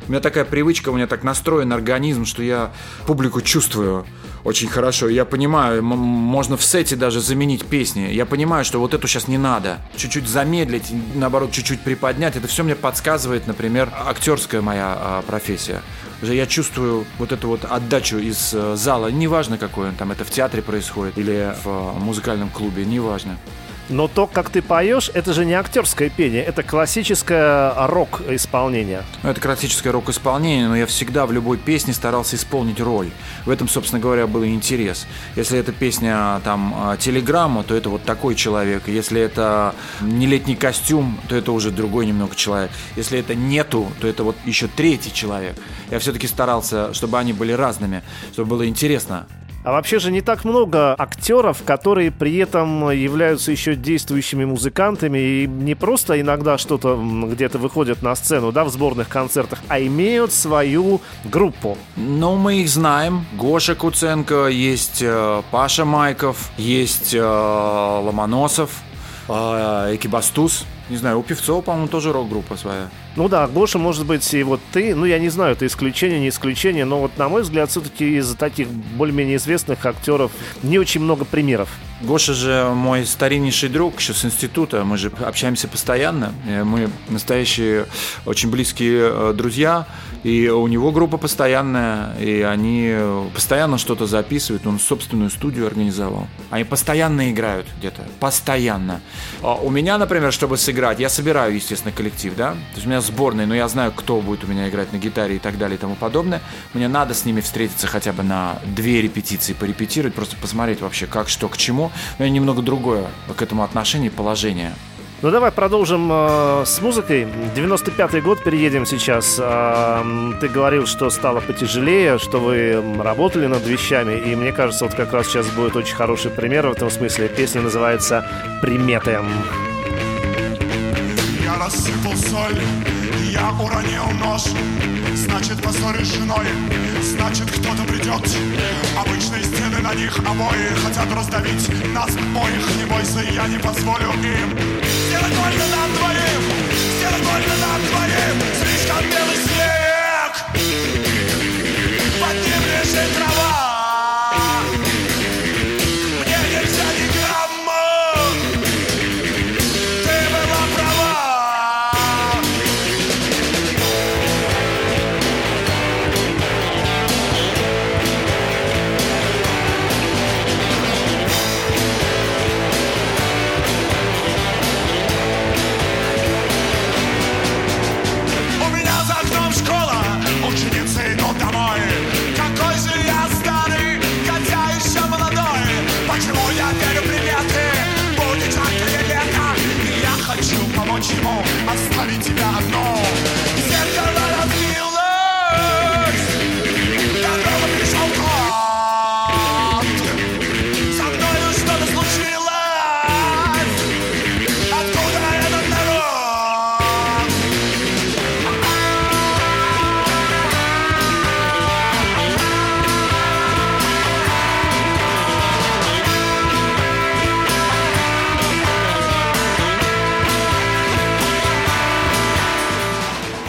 У меня такая привычка, у меня так настроен организм, что я публику чувствую очень хорошо. Я понимаю, можно в сете даже заменить песни. Я понимаю, что вот эту сейчас не надо. Чуть-чуть замедлить, наоборот, чуть-чуть приподнять. Это все мне подсказывает, например, актерская моя а, профессия. Я чувствую вот эту вот отдачу из э, зала. Неважно, какой он там, это в театре происходит или в э, музыкальном клубе, неважно. Но то, как ты поешь, это же не актерское пение, это классическое рок-исполнение. Ну, это классическое рок-исполнение, но я всегда в любой песне старался исполнить роль. В этом, собственно говоря, был интерес. Если это песня там а, телеграмма, то это вот такой человек. Если это не летний костюм, то это уже другой немного человек. Если это нету, то это вот еще третий человек. Я все-таки старался, чтобы они были разными, чтобы было интересно а вообще же не так много актеров, которые при этом являются еще действующими музыкантами и не просто иногда что-то где-то выходят на сцену, да, в сборных концертах, а имеют свою группу. Ну, мы их знаем. Гоша Куценко, есть э, Паша Майков, есть э, Ломоносов, э, Экибастуз. Не знаю, у Певцова, по-моему, тоже рок-группа своя. Ну да, Гоша, может быть, и вот ты, ну я не знаю, это исключение, не исключение, но вот на мой взгляд, все-таки из таких более-менее известных актеров не очень много примеров. Гоша же мой стариннейший друг еще с института, мы же общаемся постоянно, мы настоящие очень близкие э, друзья, и у него группа постоянная, и они постоянно что-то записывают, он собственную студию организовал. Они постоянно играют где-то, постоянно. А у меня, например, чтобы сыграть, я собираю, естественно, коллектив, да, то есть у меня сборная, но я знаю, кто будет у меня играть на гитаре и так далее и тому подобное. Мне надо с ними встретиться хотя бы на две репетиции, порепетировать, просто посмотреть вообще, как, что, к чему. Но я немного другое к этому отношение, положение. Ну давай продолжим э, с музыкой. 95-й год переедем сейчас. Э, ты говорил, что стало потяжелее, что вы работали над вещами, и мне кажется, вот как раз сейчас будет очень хороший пример в этом смысле. Песня называется «Приметы». Я рассыпал соль, я уронил нож Значит, поссоришь с женой, значит, кто-то придет Обычные стены на них обои Хотят раздавить нас обоих. Не бойся, я не позволю им. Сделать больно нам двоим Сделать больно нам двоим Слишком белый снег. Под ним лежит трава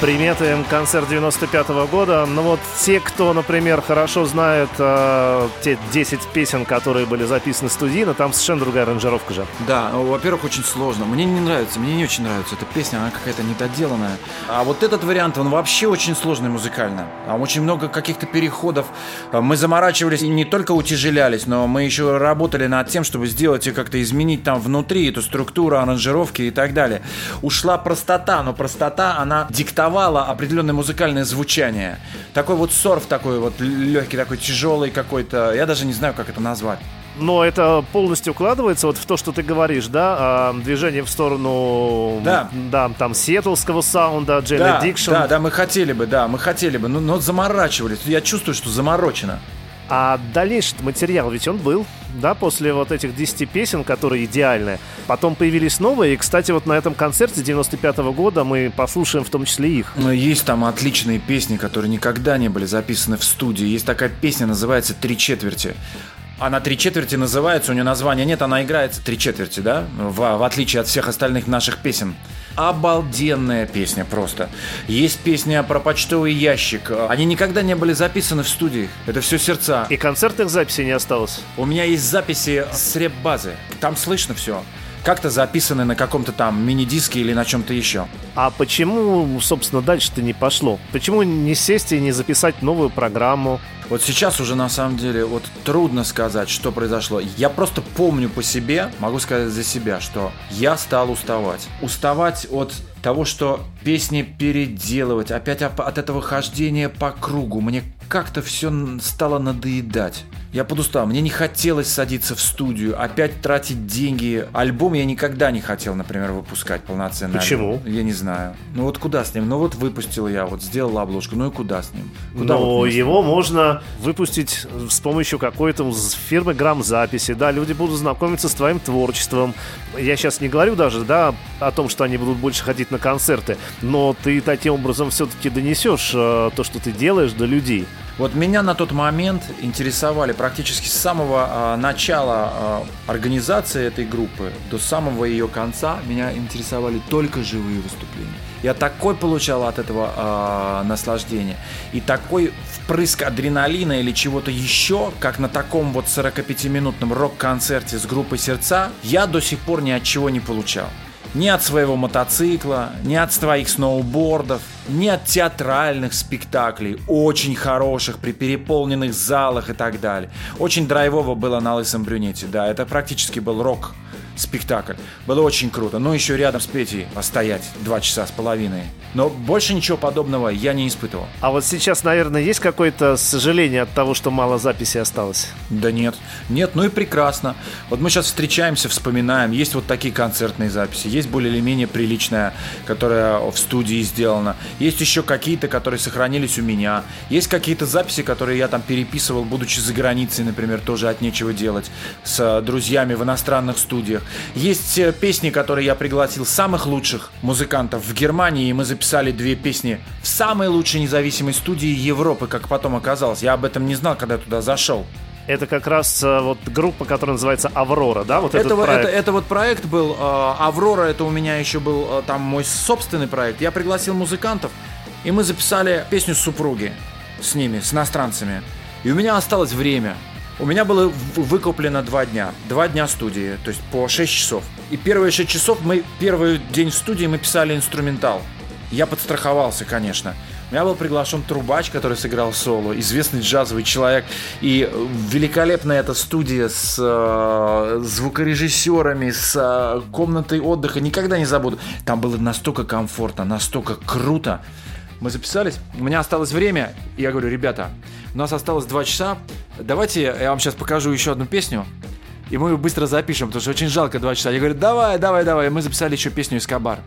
Приметы концерт 95 года. Ну вот те, кто, например, хорошо знает э, те 10 песен, которые были записаны студийно, там совершенно другая аранжировка же. Да, во-первых, очень сложно. Мне не нравится, мне не очень нравится эта песня, она какая-то недоделанная. А вот этот вариант, он вообще очень сложный музыкально. Там очень много каких-то переходов. Мы заморачивались и не только утяжелялись, но мы еще работали над тем, чтобы сделать и как-то изменить там внутри эту структуру, аранжировки и так далее. Ушла простота, но простота, она диктовала определенное музыкальное звучание. Такой вот сорф такой вот легкий, такой тяжелый какой-то. Я даже не знаю, как это назвать. Но это полностью укладывается вот в то, что ты говоришь, да? а, движение в сторону... Да. Да, там, сиэтлского саунда, Джейн Да, Addiction. да, да, мы хотели бы, да, мы хотели бы, но, но заморачивались. Я чувствую, что заморочено. А дальнейший материал, ведь он был, да, после вот этих 10 песен, которые идеальны. Потом появились новые, и, кстати, вот на этом концерте 95 года мы послушаем в том числе их. Но есть там отличные песни, которые никогда не были записаны в студии. Есть такая песня, называется «Три четверти». Она «Три четверти» называется, у нее названия нет, она играется «Три четверти», да? В, в отличие от всех остальных наших песен. Обалденная песня просто. Есть песня про почтовый ящик. Они никогда не были записаны в студии. Это все сердца. И концертных записей не осталось. У меня есть записи с реп-базы. Там слышно все. Как-то записаны на каком-то там мини-диске или на чем-то еще. А почему, собственно, дальше-то не пошло? Почему не сесть и не записать новую программу? Вот сейчас уже на самом деле вот трудно сказать, что произошло. Я просто помню по себе, могу сказать за себя, что я стал уставать. Уставать от того, что песни переделывать, опять оп- от этого хождения по кругу. Мне как-то все стало надоедать. Я подустал, мне не хотелось садиться в студию, опять тратить деньги. Альбом я никогда не хотел, например, выпускать полноценный Почему? альбом. Я не знаю. Ну вот куда с ним? Ну вот выпустил я, вот сделал обложку, ну и куда с ним? Куда Но вот его можно выпустить с помощью какой-то фирмы грамзаписи. Да, люди будут знакомиться с твоим творчеством. Я сейчас не говорю даже, да, о том, что они будут больше ходить на концерты, но ты таким образом все-таки донесешь э, то, что ты делаешь, до людей. Вот меня на тот момент интересовали практически с самого а, начала а, организации этой группы до самого ее конца меня интересовали только живые выступления. Я такой получал от этого а, наслаждение и такой впрыск адреналина или чего-то еще, как на таком вот 45-минутном рок-концерте с группой Сердца, я до сих пор ни от чего не получал. Ни от своего мотоцикла, ни от своих сноубордов, ни от театральных спектаклей, очень хороших, при переполненных залах и так далее. Очень драйвово было на Лысом Брюнете, да, это практически был рок спектакль. Было очень круто. Ну, еще рядом с Петей постоять два часа с половиной. Но больше ничего подобного я не испытывал. А вот сейчас, наверное, есть какое-то сожаление от того, что мало записи осталось? Да нет. Нет, ну и прекрасно. Вот мы сейчас встречаемся, вспоминаем. Есть вот такие концертные записи. Есть более или менее приличная, которая в студии сделана. Есть еще какие-то, которые сохранились у меня. Есть какие-то записи, которые я там переписывал, будучи за границей, например, тоже от нечего делать, с друзьями в иностранных студиях. Есть э, песни, которые я пригласил самых лучших музыкантов в Германии, и мы записали две песни в самой лучшей независимой студии Европы, как потом оказалось. Я об этом не знал, когда туда зашел. Это как раз э, вот группа, которая называется Аврора, да? Вот это, этот проект. Это, это вот проект был. э, Аврора, это у меня еще был там мой собственный проект. Я пригласил музыкантов, и мы записали песню «Супруги» с ними, с иностранцами. И у меня осталось время. У меня было выкуплено два дня. Два дня студии, то есть по 6 часов. И первые 6 часов мы, первый день в студии мы писали инструментал. Я подстраховался, конечно. У меня был приглашен трубач, который сыграл соло, известный джазовый человек. И великолепная эта студия с э, звукорежиссерами, с э, комнатой отдыха. Никогда не забуду. Там было настолько комфортно, настолько круто. Мы записались, у меня осталось время, и я говорю, ребята, у нас осталось два часа, давайте я вам сейчас покажу еще одну песню, и мы ее быстро запишем, потому что очень жалко два часа. Я говорю, давай, давай, давай. Мы записали еще песню «Эскобар».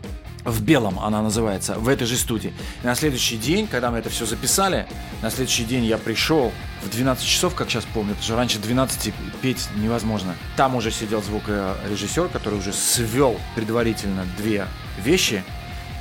В белом она называется, в этой же студии. И на следующий день, когда мы это все записали, на следующий день я пришел в 12 часов, как сейчас помню, потому что раньше 12 петь невозможно. Там уже сидел звукорежиссер, который уже свел предварительно две вещи,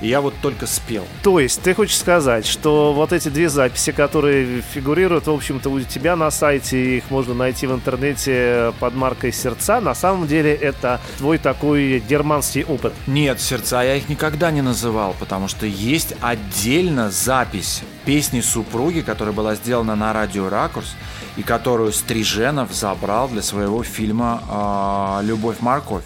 и я вот только спел. То есть ты хочешь сказать, что вот эти две записи, которые фигурируют, в общем-то, у тебя на сайте, их можно найти в интернете под маркой «Сердца», на самом деле это твой такой германский опыт. Нет, сердца я их никогда не называл, потому что есть отдельно запись песни супруги, которая была сделана на радио Ракурс и которую Стриженов забрал для своего фильма а, «Любовь морковь».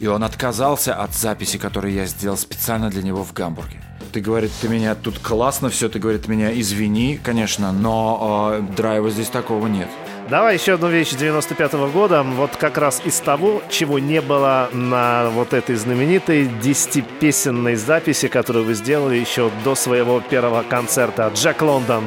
И он отказался от записи, которую я сделал специально для него в Гамбурге. Ты говорит, ты меня тут классно все, ты говорит, меня извини, конечно, но э, драйва здесь такого нет. Давай еще одну вещь 95 года, вот как раз из того, чего не было на вот этой знаменитой 10-песенной записи, которую вы сделали еще до своего первого концерта. Джек Лондон.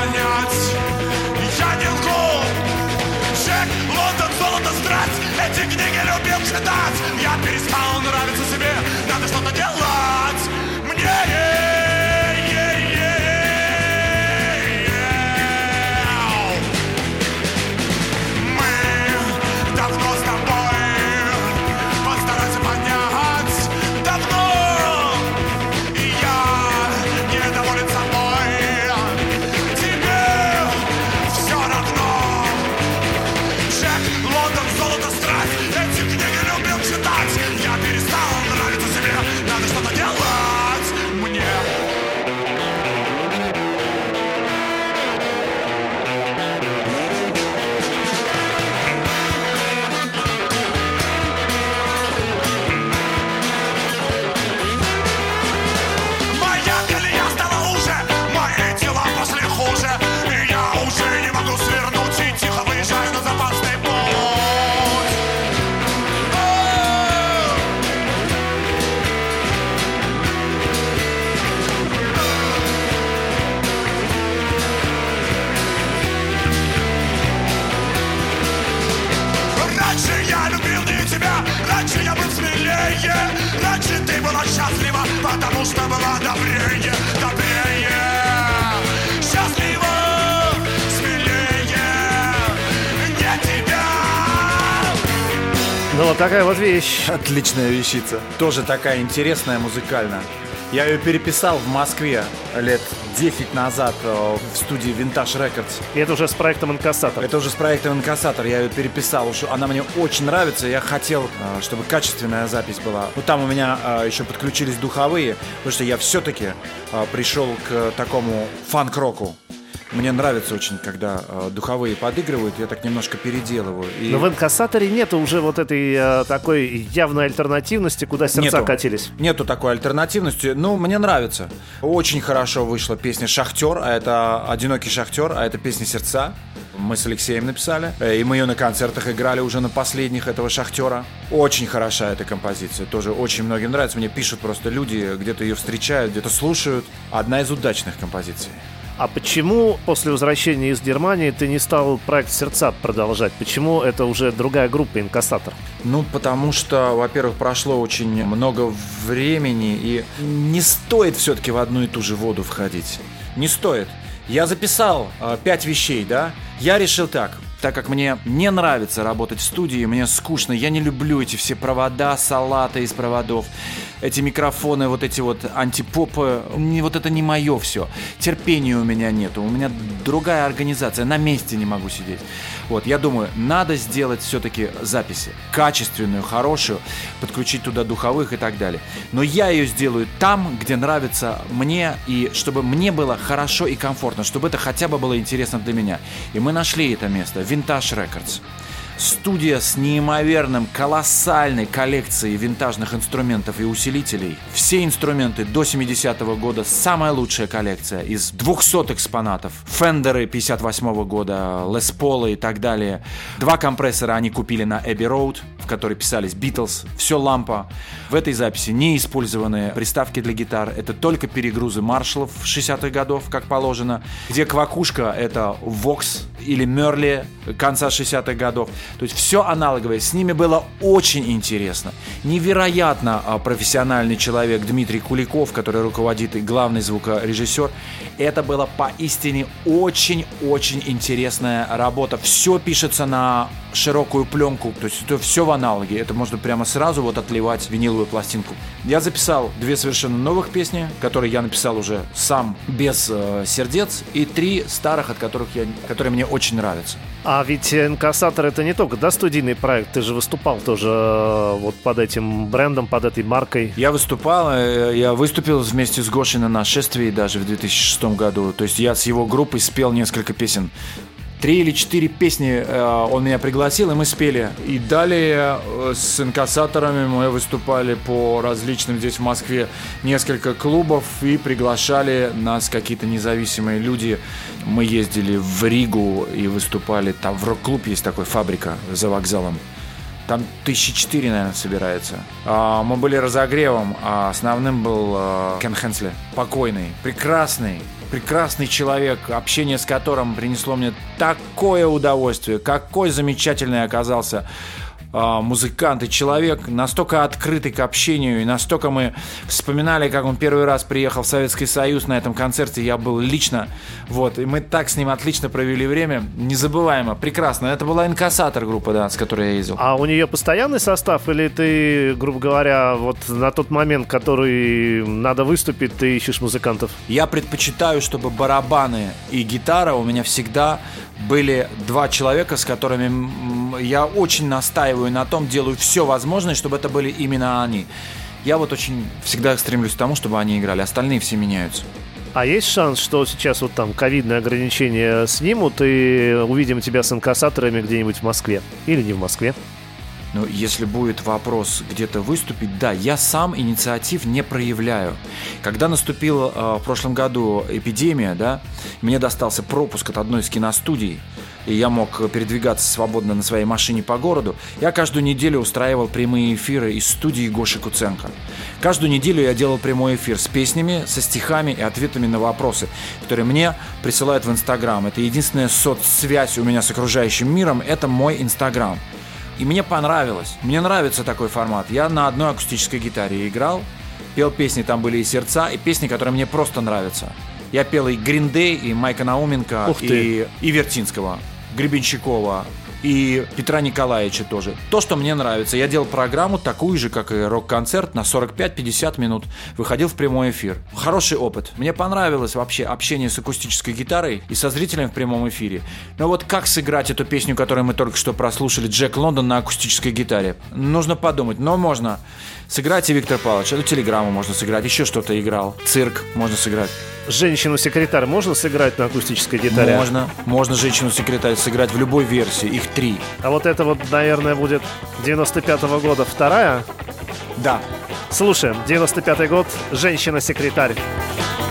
Понять, я не лгу. Джек, Лондон, золото, страсть, эти книги любил читать. Я перестал нравиться себе, надо что-то делать. Мне Мы такая вот вещь. Отличная вещица. Тоже такая интересная музыкально. Я ее переписал в Москве лет 10 назад э, в студии Vintage Records. И это уже с проектом «Инкассатор». Это уже с проектом «Инкассатор». Я ее переписал. Уж она мне очень нравится. Я хотел, э, чтобы качественная запись была. Ну, там у меня э, еще подключились духовые, потому что я все-таки пришел к такому фанк-року. Мне нравится очень, когда э, духовые подыгрывают, я так немножко переделываю. И... Но в инкассаторе нету уже вот этой э, такой явной альтернативности, куда сердца нету, катились. Нету такой альтернативности. Ну, мне нравится. Очень хорошо вышла песня «Шахтер», а это «Одинокий шахтер», а это песня «Сердца». Мы с Алексеем написали. Э, и мы ее на концертах играли уже на последних этого «Шахтера». Очень хороша эта композиция. Тоже очень многим нравится. Мне пишут просто люди, где-то ее встречают, где-то слушают. Одна из удачных композиций. А почему после возвращения из Германии ты не стал проект «Сердца» продолжать? Почему это уже другая группа «Инкассатор»? Ну, потому что, во-первых, прошло очень много времени, и не стоит все-таки в одну и ту же воду входить. Не стоит. Я записал э, пять вещей, да? Я решил так так как мне не нравится работать в студии, мне скучно, я не люблю эти все провода, салаты из проводов, эти микрофоны, вот эти вот антипопы, вот это не мое все. Терпения у меня нету, у меня другая организация, на месте не могу сидеть. Вот, я думаю, надо сделать все-таки записи, качественную, хорошую, подключить туда духовых и так далее. Но я ее сделаю там, где нравится мне, и чтобы мне было хорошо и комфортно, чтобы это хотя бы было интересно для меня. И мы нашли это место, Vintage Records. Студия с неимоверным, колоссальной коллекцией винтажных инструментов и усилителей. Все инструменты до 70-го года, самая лучшая коллекция из 200 экспонатов. Фендеры 58 -го года, Лес Полы и так далее. Два компрессора они купили на Эбби Роуд, в которой писались Beatles. Все лампа. В этой записи не использованы приставки для гитар. Это только перегрузы маршалов 60-х годов, как положено. Где квакушка — это Vox или Мерли конца 60-х годов. То есть все аналоговое. С ними было очень интересно. Невероятно а, профессиональный человек Дмитрий Куликов, который руководит и главный звукорежиссер. Это было поистине очень-очень интересная работа. Все пишется на широкую пленку, то есть это все в аналоге. Это можно прямо сразу вот отливать виниловую пластинку. Я записал две совершенно новых песни, которые я написал уже сам без э, сердец, и три старых, от которых я, которые мне очень нравятся. А ведь инкассатор это не только да, студийный проект, ты же выступал тоже э, вот под этим брендом, под этой маркой. Я выступал, э, я выступил вместе с Гошей на нашествии даже в 2006 году. То есть я с его группой спел несколько песен три или четыре песни э, он меня пригласил, и мы спели. И далее э, с инкассаторами мы выступали по различным здесь в Москве несколько клубов и приглашали нас какие-то независимые люди. Мы ездили в Ригу и выступали там в рок-клуб есть такой фабрика за вокзалом. Там тысячи четыре, наверное, собирается. А, мы были разогревом, а основным был а, Кен Хенсли. Покойный, прекрасный, прекрасный человек, общение с которым принесло мне такое удовольствие, какой замечательный оказался музыкант и человек, настолько открытый к общению, и настолько мы вспоминали, как он первый раз приехал в Советский Союз на этом концерте, я был лично, вот, и мы так с ним отлично провели время, незабываемо, прекрасно. Это была инкассатор группа, да, с которой я ездил. А у нее постоянный состав, или ты, грубо говоря, вот на тот момент, который надо выступить, ты ищешь музыкантов? Я предпочитаю, чтобы барабаны и гитара у меня всегда были два человека, с которыми я очень настаиваю на том, делаю все возможное, чтобы это были именно они. Я вот очень всегда стремлюсь к тому, чтобы они играли. Остальные все меняются. А есть шанс, что сейчас вот там ковидные ограничения снимут и увидим тебя с инкассаторами где-нибудь в Москве? Или не в Москве? Но если будет вопрос где-то выступить, да, я сам инициатив не проявляю. Когда наступила э, в прошлом году эпидемия, да, мне достался пропуск от одной из киностудий, и я мог передвигаться свободно на своей машине по городу, я каждую неделю устраивал прямые эфиры из студии Гоши Куценко. Каждую неделю я делал прямой эфир с песнями, со стихами и ответами на вопросы, которые мне присылают в Инстаграм. Это единственная соцсвязь у меня с окружающим миром, это мой Инстаграм. И мне понравилось. Мне нравится такой формат. Я на одной акустической гитаре играл, пел песни, там были и сердца, и песни, которые мне просто нравятся. Я пел и Гриндей, и Майка Науменко, и, и Вертинского, Гребенщикова, и Петра Николаевича тоже. То, что мне нравится. Я делал программу такую же, как и рок-концерт, на 45-50 минут. Выходил в прямой эфир. Хороший опыт. Мне понравилось вообще общение с акустической гитарой и со зрителем в прямом эфире. Но вот как сыграть эту песню, которую мы только что прослушали, Джек Лондон на акустической гитаре? Нужно подумать, но можно. Сыграйте, Виктор Павлович, эту телеграмму можно сыграть, еще что-то играл. Цирк можно сыграть. Женщину-секретарь можно сыграть на акустической гитаре? Можно. Можно женщину-секретарь сыграть в любой версии. Их три. А вот это вот, наверное, будет 95-го года вторая? Да. Слушаем. 95-й год. Женщина-секретарь. Женщина-секретарь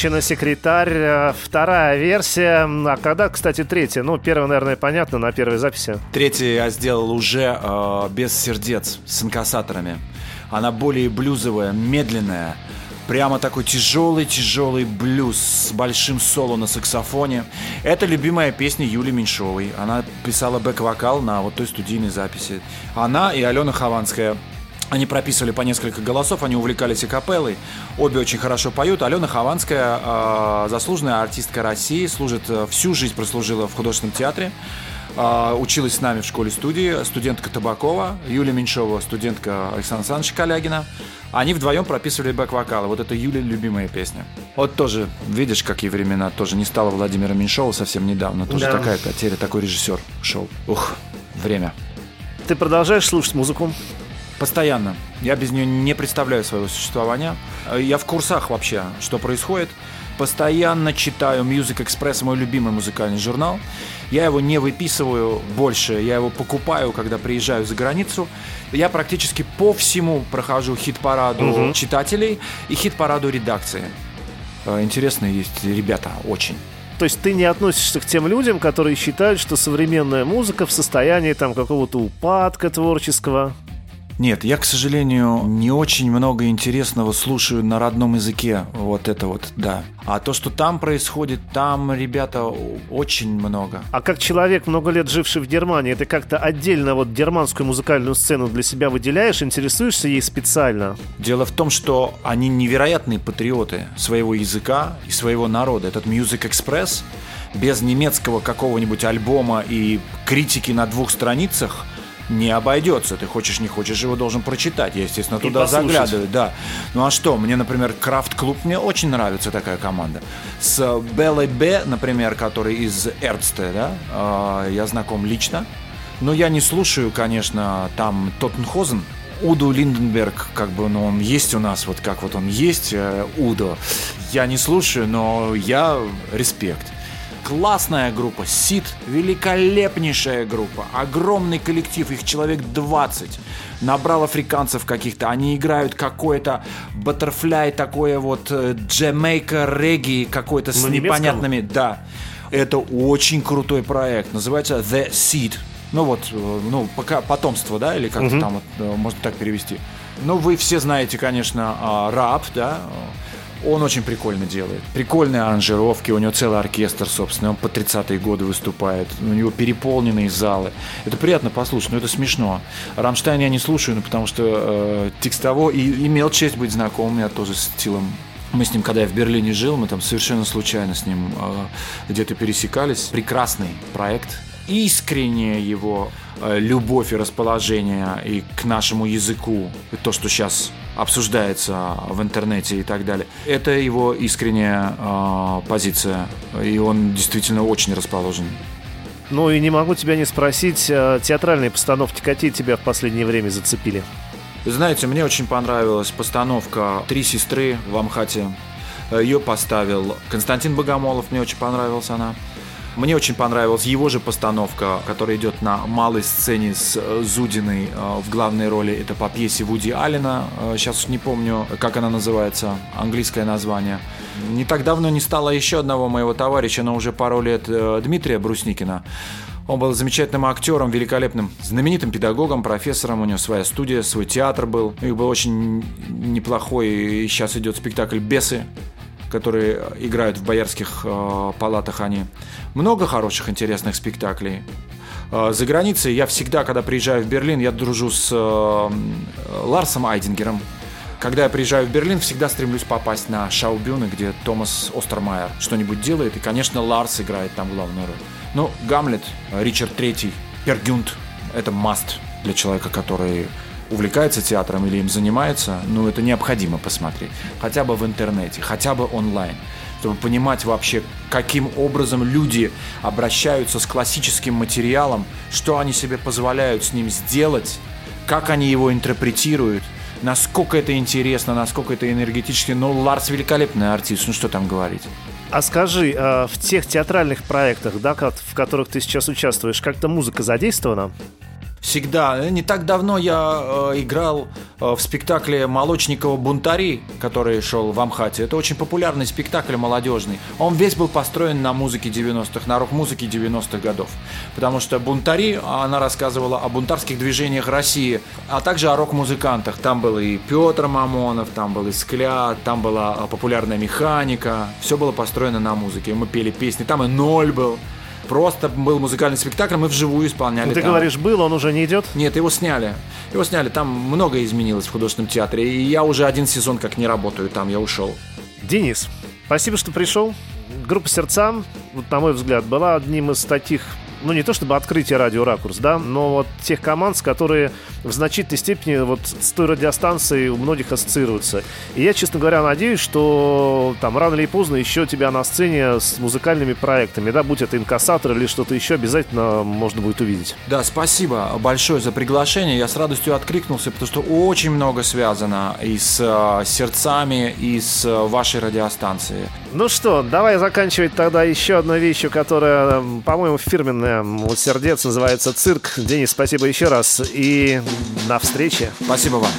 Женщина-секретарь. э, Вторая версия. А когда, кстати, третья? Ну, первая, наверное, понятно, на первой записи. Третий я сделал уже э, без сердец, с инкассаторами. Она более блюзовая, медленная. Прямо такой тяжелый-тяжелый блюз с большим соло на саксофоне. Это любимая песня Юли Меньшовой. Она писала бэк-вокал на вот той студийной записи. Она и Алена Хованская они прописывали по несколько голосов, они увлекались и капеллой. Обе очень хорошо поют. Алена Хованская, э, заслуженная артистка России, служит э, всю жизнь прослужила в художественном театре. Э, училась с нами в школе-студии. Студентка Табакова, Юлия Меньшова, студентка Александра Александровича Калягина. Они вдвоем прописывали бэк-вокалы. Вот это Юля любимая песня. Вот тоже, видишь, какие времена. Тоже не стало Владимира Меньшова совсем недавно. Тоже Да. такая потеря, такой режиссер ушел. Ух, время. Ты продолжаешь слушать музыку? Постоянно. Я без нее не представляю своего существования. Э, Я в курсах вообще, что происходит. Постоянно читаю Music Express, мой любимый музыкальный журнал. Я его не выписываю больше, я его покупаю, когда приезжаю за границу. Я практически по всему прохожу хит-параду читателей и хит-параду редакции. Э, Интересные есть ребята, очень. То есть ты не относишься к тем людям, которые считают, что современная музыка в состоянии там какого-то упадка творческого. Нет, я, к сожалению, не очень много интересного слушаю на родном языке. Вот это вот, да. А то, что там происходит, там, ребята, очень много. А как человек, много лет живший в Германии, ты как-то отдельно вот германскую музыкальную сцену для себя выделяешь, интересуешься ей специально? Дело в том, что они невероятные патриоты своего языка и своего народа. Этот Music Express без немецкого какого-нибудь альбома и критики на двух страницах не обойдется. Ты хочешь, не хочешь, его должен прочитать. Я, естественно, туда послушать. заглядываю. Да. Ну а что? Мне, например, Крафт Клуб, мне очень нравится такая команда. С Беллой Б, например, который из Эрцте, да, э, я знаком лично. Но я не слушаю, конечно, там Тоттенхозен, Уду Линденберг, как бы, ну, он есть у нас, вот как вот он есть, э, Удо. Я не слушаю, но я респект. Классная группа, Сид, великолепнейшая группа, огромный коллектив, их человек 20. Набрал африканцев каких-то, они играют какой-то баттерфляй, такое вот джамейка регги какой-то с немецком? непонятными... Да, это очень крутой проект, называется The Seed. Ну вот, э, ну, пока потомство, да, или как-то там вот, э, можно так перевести. Ну, вы все знаете, конечно, а, рап, да, он очень прикольно делает. Прикольные аранжировки, у него целый оркестр, собственно, он по 30-е годы выступает, у него переполненные залы. Это приятно послушать, но это смешно. Рамштайн я не слушаю, ну, потому что э, текстово, и имел честь быть знакомым я тоже с Тилом мы с ним, когда я в Берлине жил, мы там совершенно случайно с ним э, где-то пересекались. Прекрасный проект, искренняя его э, любовь и расположение и к нашему языку, и то, что сейчас обсуждается в интернете и так далее. Это его искренняя э, позиция, и он действительно очень расположен. Ну и не могу тебя не спросить, э, театральные постановки какие тебя в последнее время зацепили? Знаете, мне очень понравилась постановка «Три сестры» в Амхате. Ее поставил Константин Богомолов, мне очень понравилась она. Мне очень понравилась его же постановка, которая идет на малой сцене с э, Зудиной э, в главной роли. Это по пьесе Вуди Аллена. Э, Сейчас не помню, как она называется, английское название. Не так давно не стало еще одного моего товарища, но уже пару лет, э, Дмитрия Брусникина. Он был замечательным актером, великолепным, знаменитым педагогом, профессором. У него своя студия, свой театр был. У них был очень неплохой. И сейчас идет спектакль «Бесы», которые играют в боярских э, палатах они. Много хороших, интересных спектаклей. Э, За границей я всегда, когда приезжаю в Берлин, я дружу с э, Ларсом Айдингером. Когда я приезжаю в Берлин, всегда стремлюсь попасть на Шаубюны, где Томас Остермайер что-нибудь делает. И, конечно, Ларс играет там главную роль. Ну, Гамлет, Ричард Третий, Пергюнд – это маст для человека, который увлекается театром или им занимается, ну, это необходимо посмотреть. Хотя бы в интернете, хотя бы онлайн чтобы понимать вообще, каким образом люди обращаются с классическим материалом, что они себе позволяют с ним сделать, как они его интерпретируют, насколько это интересно, насколько это энергетически. Ну, Ларс великолепный артист, ну что там говорить. А скажи, э, в тех театральных проектах, да, в которых ты сейчас участвуешь, как-то музыка задействована? Всегда. Э, Не так давно я э, играл э, в спектакле Молочникова «Бунтари», который шел в Амхате. Это очень популярный спектакль молодежный. Он весь был построен на музыке 90-х, на рок-музыке 90-х годов. Потому что «Бунтари», она рассказывала о бунтарских движениях России, а также о рок-музыкантах. Там был и Петр Мамонов, там был и Скля, там была э, популярная механика. Все было построено на музыке. Мы пели песни, там и Ноль был. Просто был музыкальный спектакль, мы вживую исполняли. Ну, ты там. говоришь, был, он уже не идет? Нет, его сняли. Его сняли. Там многое изменилось в художественном театре. И я уже один сезон как не работаю там, я ушел. Денис, спасибо, что пришел. Группа «Сердца», вот, на мой взгляд, была одним из таких ну не то чтобы открытие радио Ракурс, да, но вот тех команд, с которые в значительной степени вот с той радиостанцией у многих ассоциируются. И я, честно говоря, надеюсь, что там рано или поздно еще тебя на сцене с музыкальными проектами, да, будь это инкассатор или что-то еще, обязательно можно будет увидеть. Да, спасибо большое за приглашение. Я с радостью откликнулся, потому что очень много связано и с э, сердцами, и с э, вашей радиостанцией. Ну что, давай заканчивать тогда еще одной вещью, которая, м, по-моему, фирменная у сердец, называется «Цирк». Денис, спасибо еще раз и на встрече. Спасибо вам.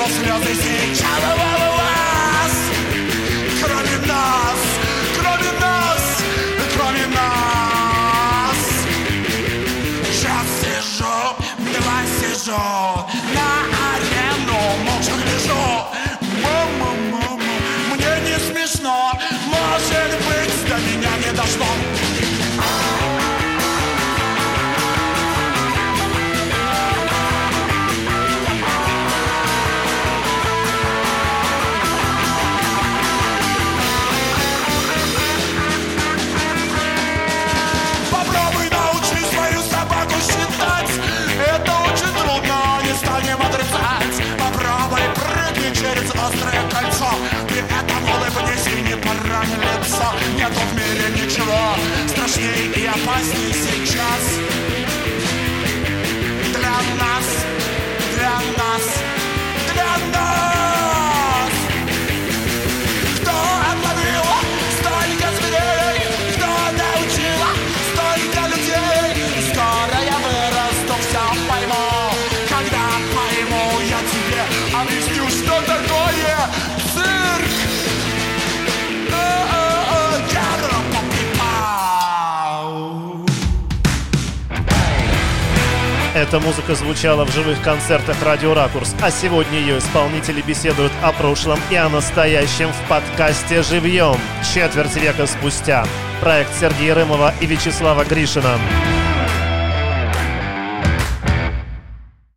его слезы сейчас вас. Кроме нас, кроме нас, кроме нас. Сейчас сижу, два сижу на острое кольцо. Этом улыбнись и не порань лицо Нету в мире ничего страшнее и опаснее сейчас. Для нас, для нас, для нас Эта музыка звучала в живых концертах «Радио Ракурс», а сегодня ее исполнители беседуют о прошлом и о настоящем в подкасте «Живьем» четверть века спустя. Проект Сергея Рымова и Вячеслава Гришина.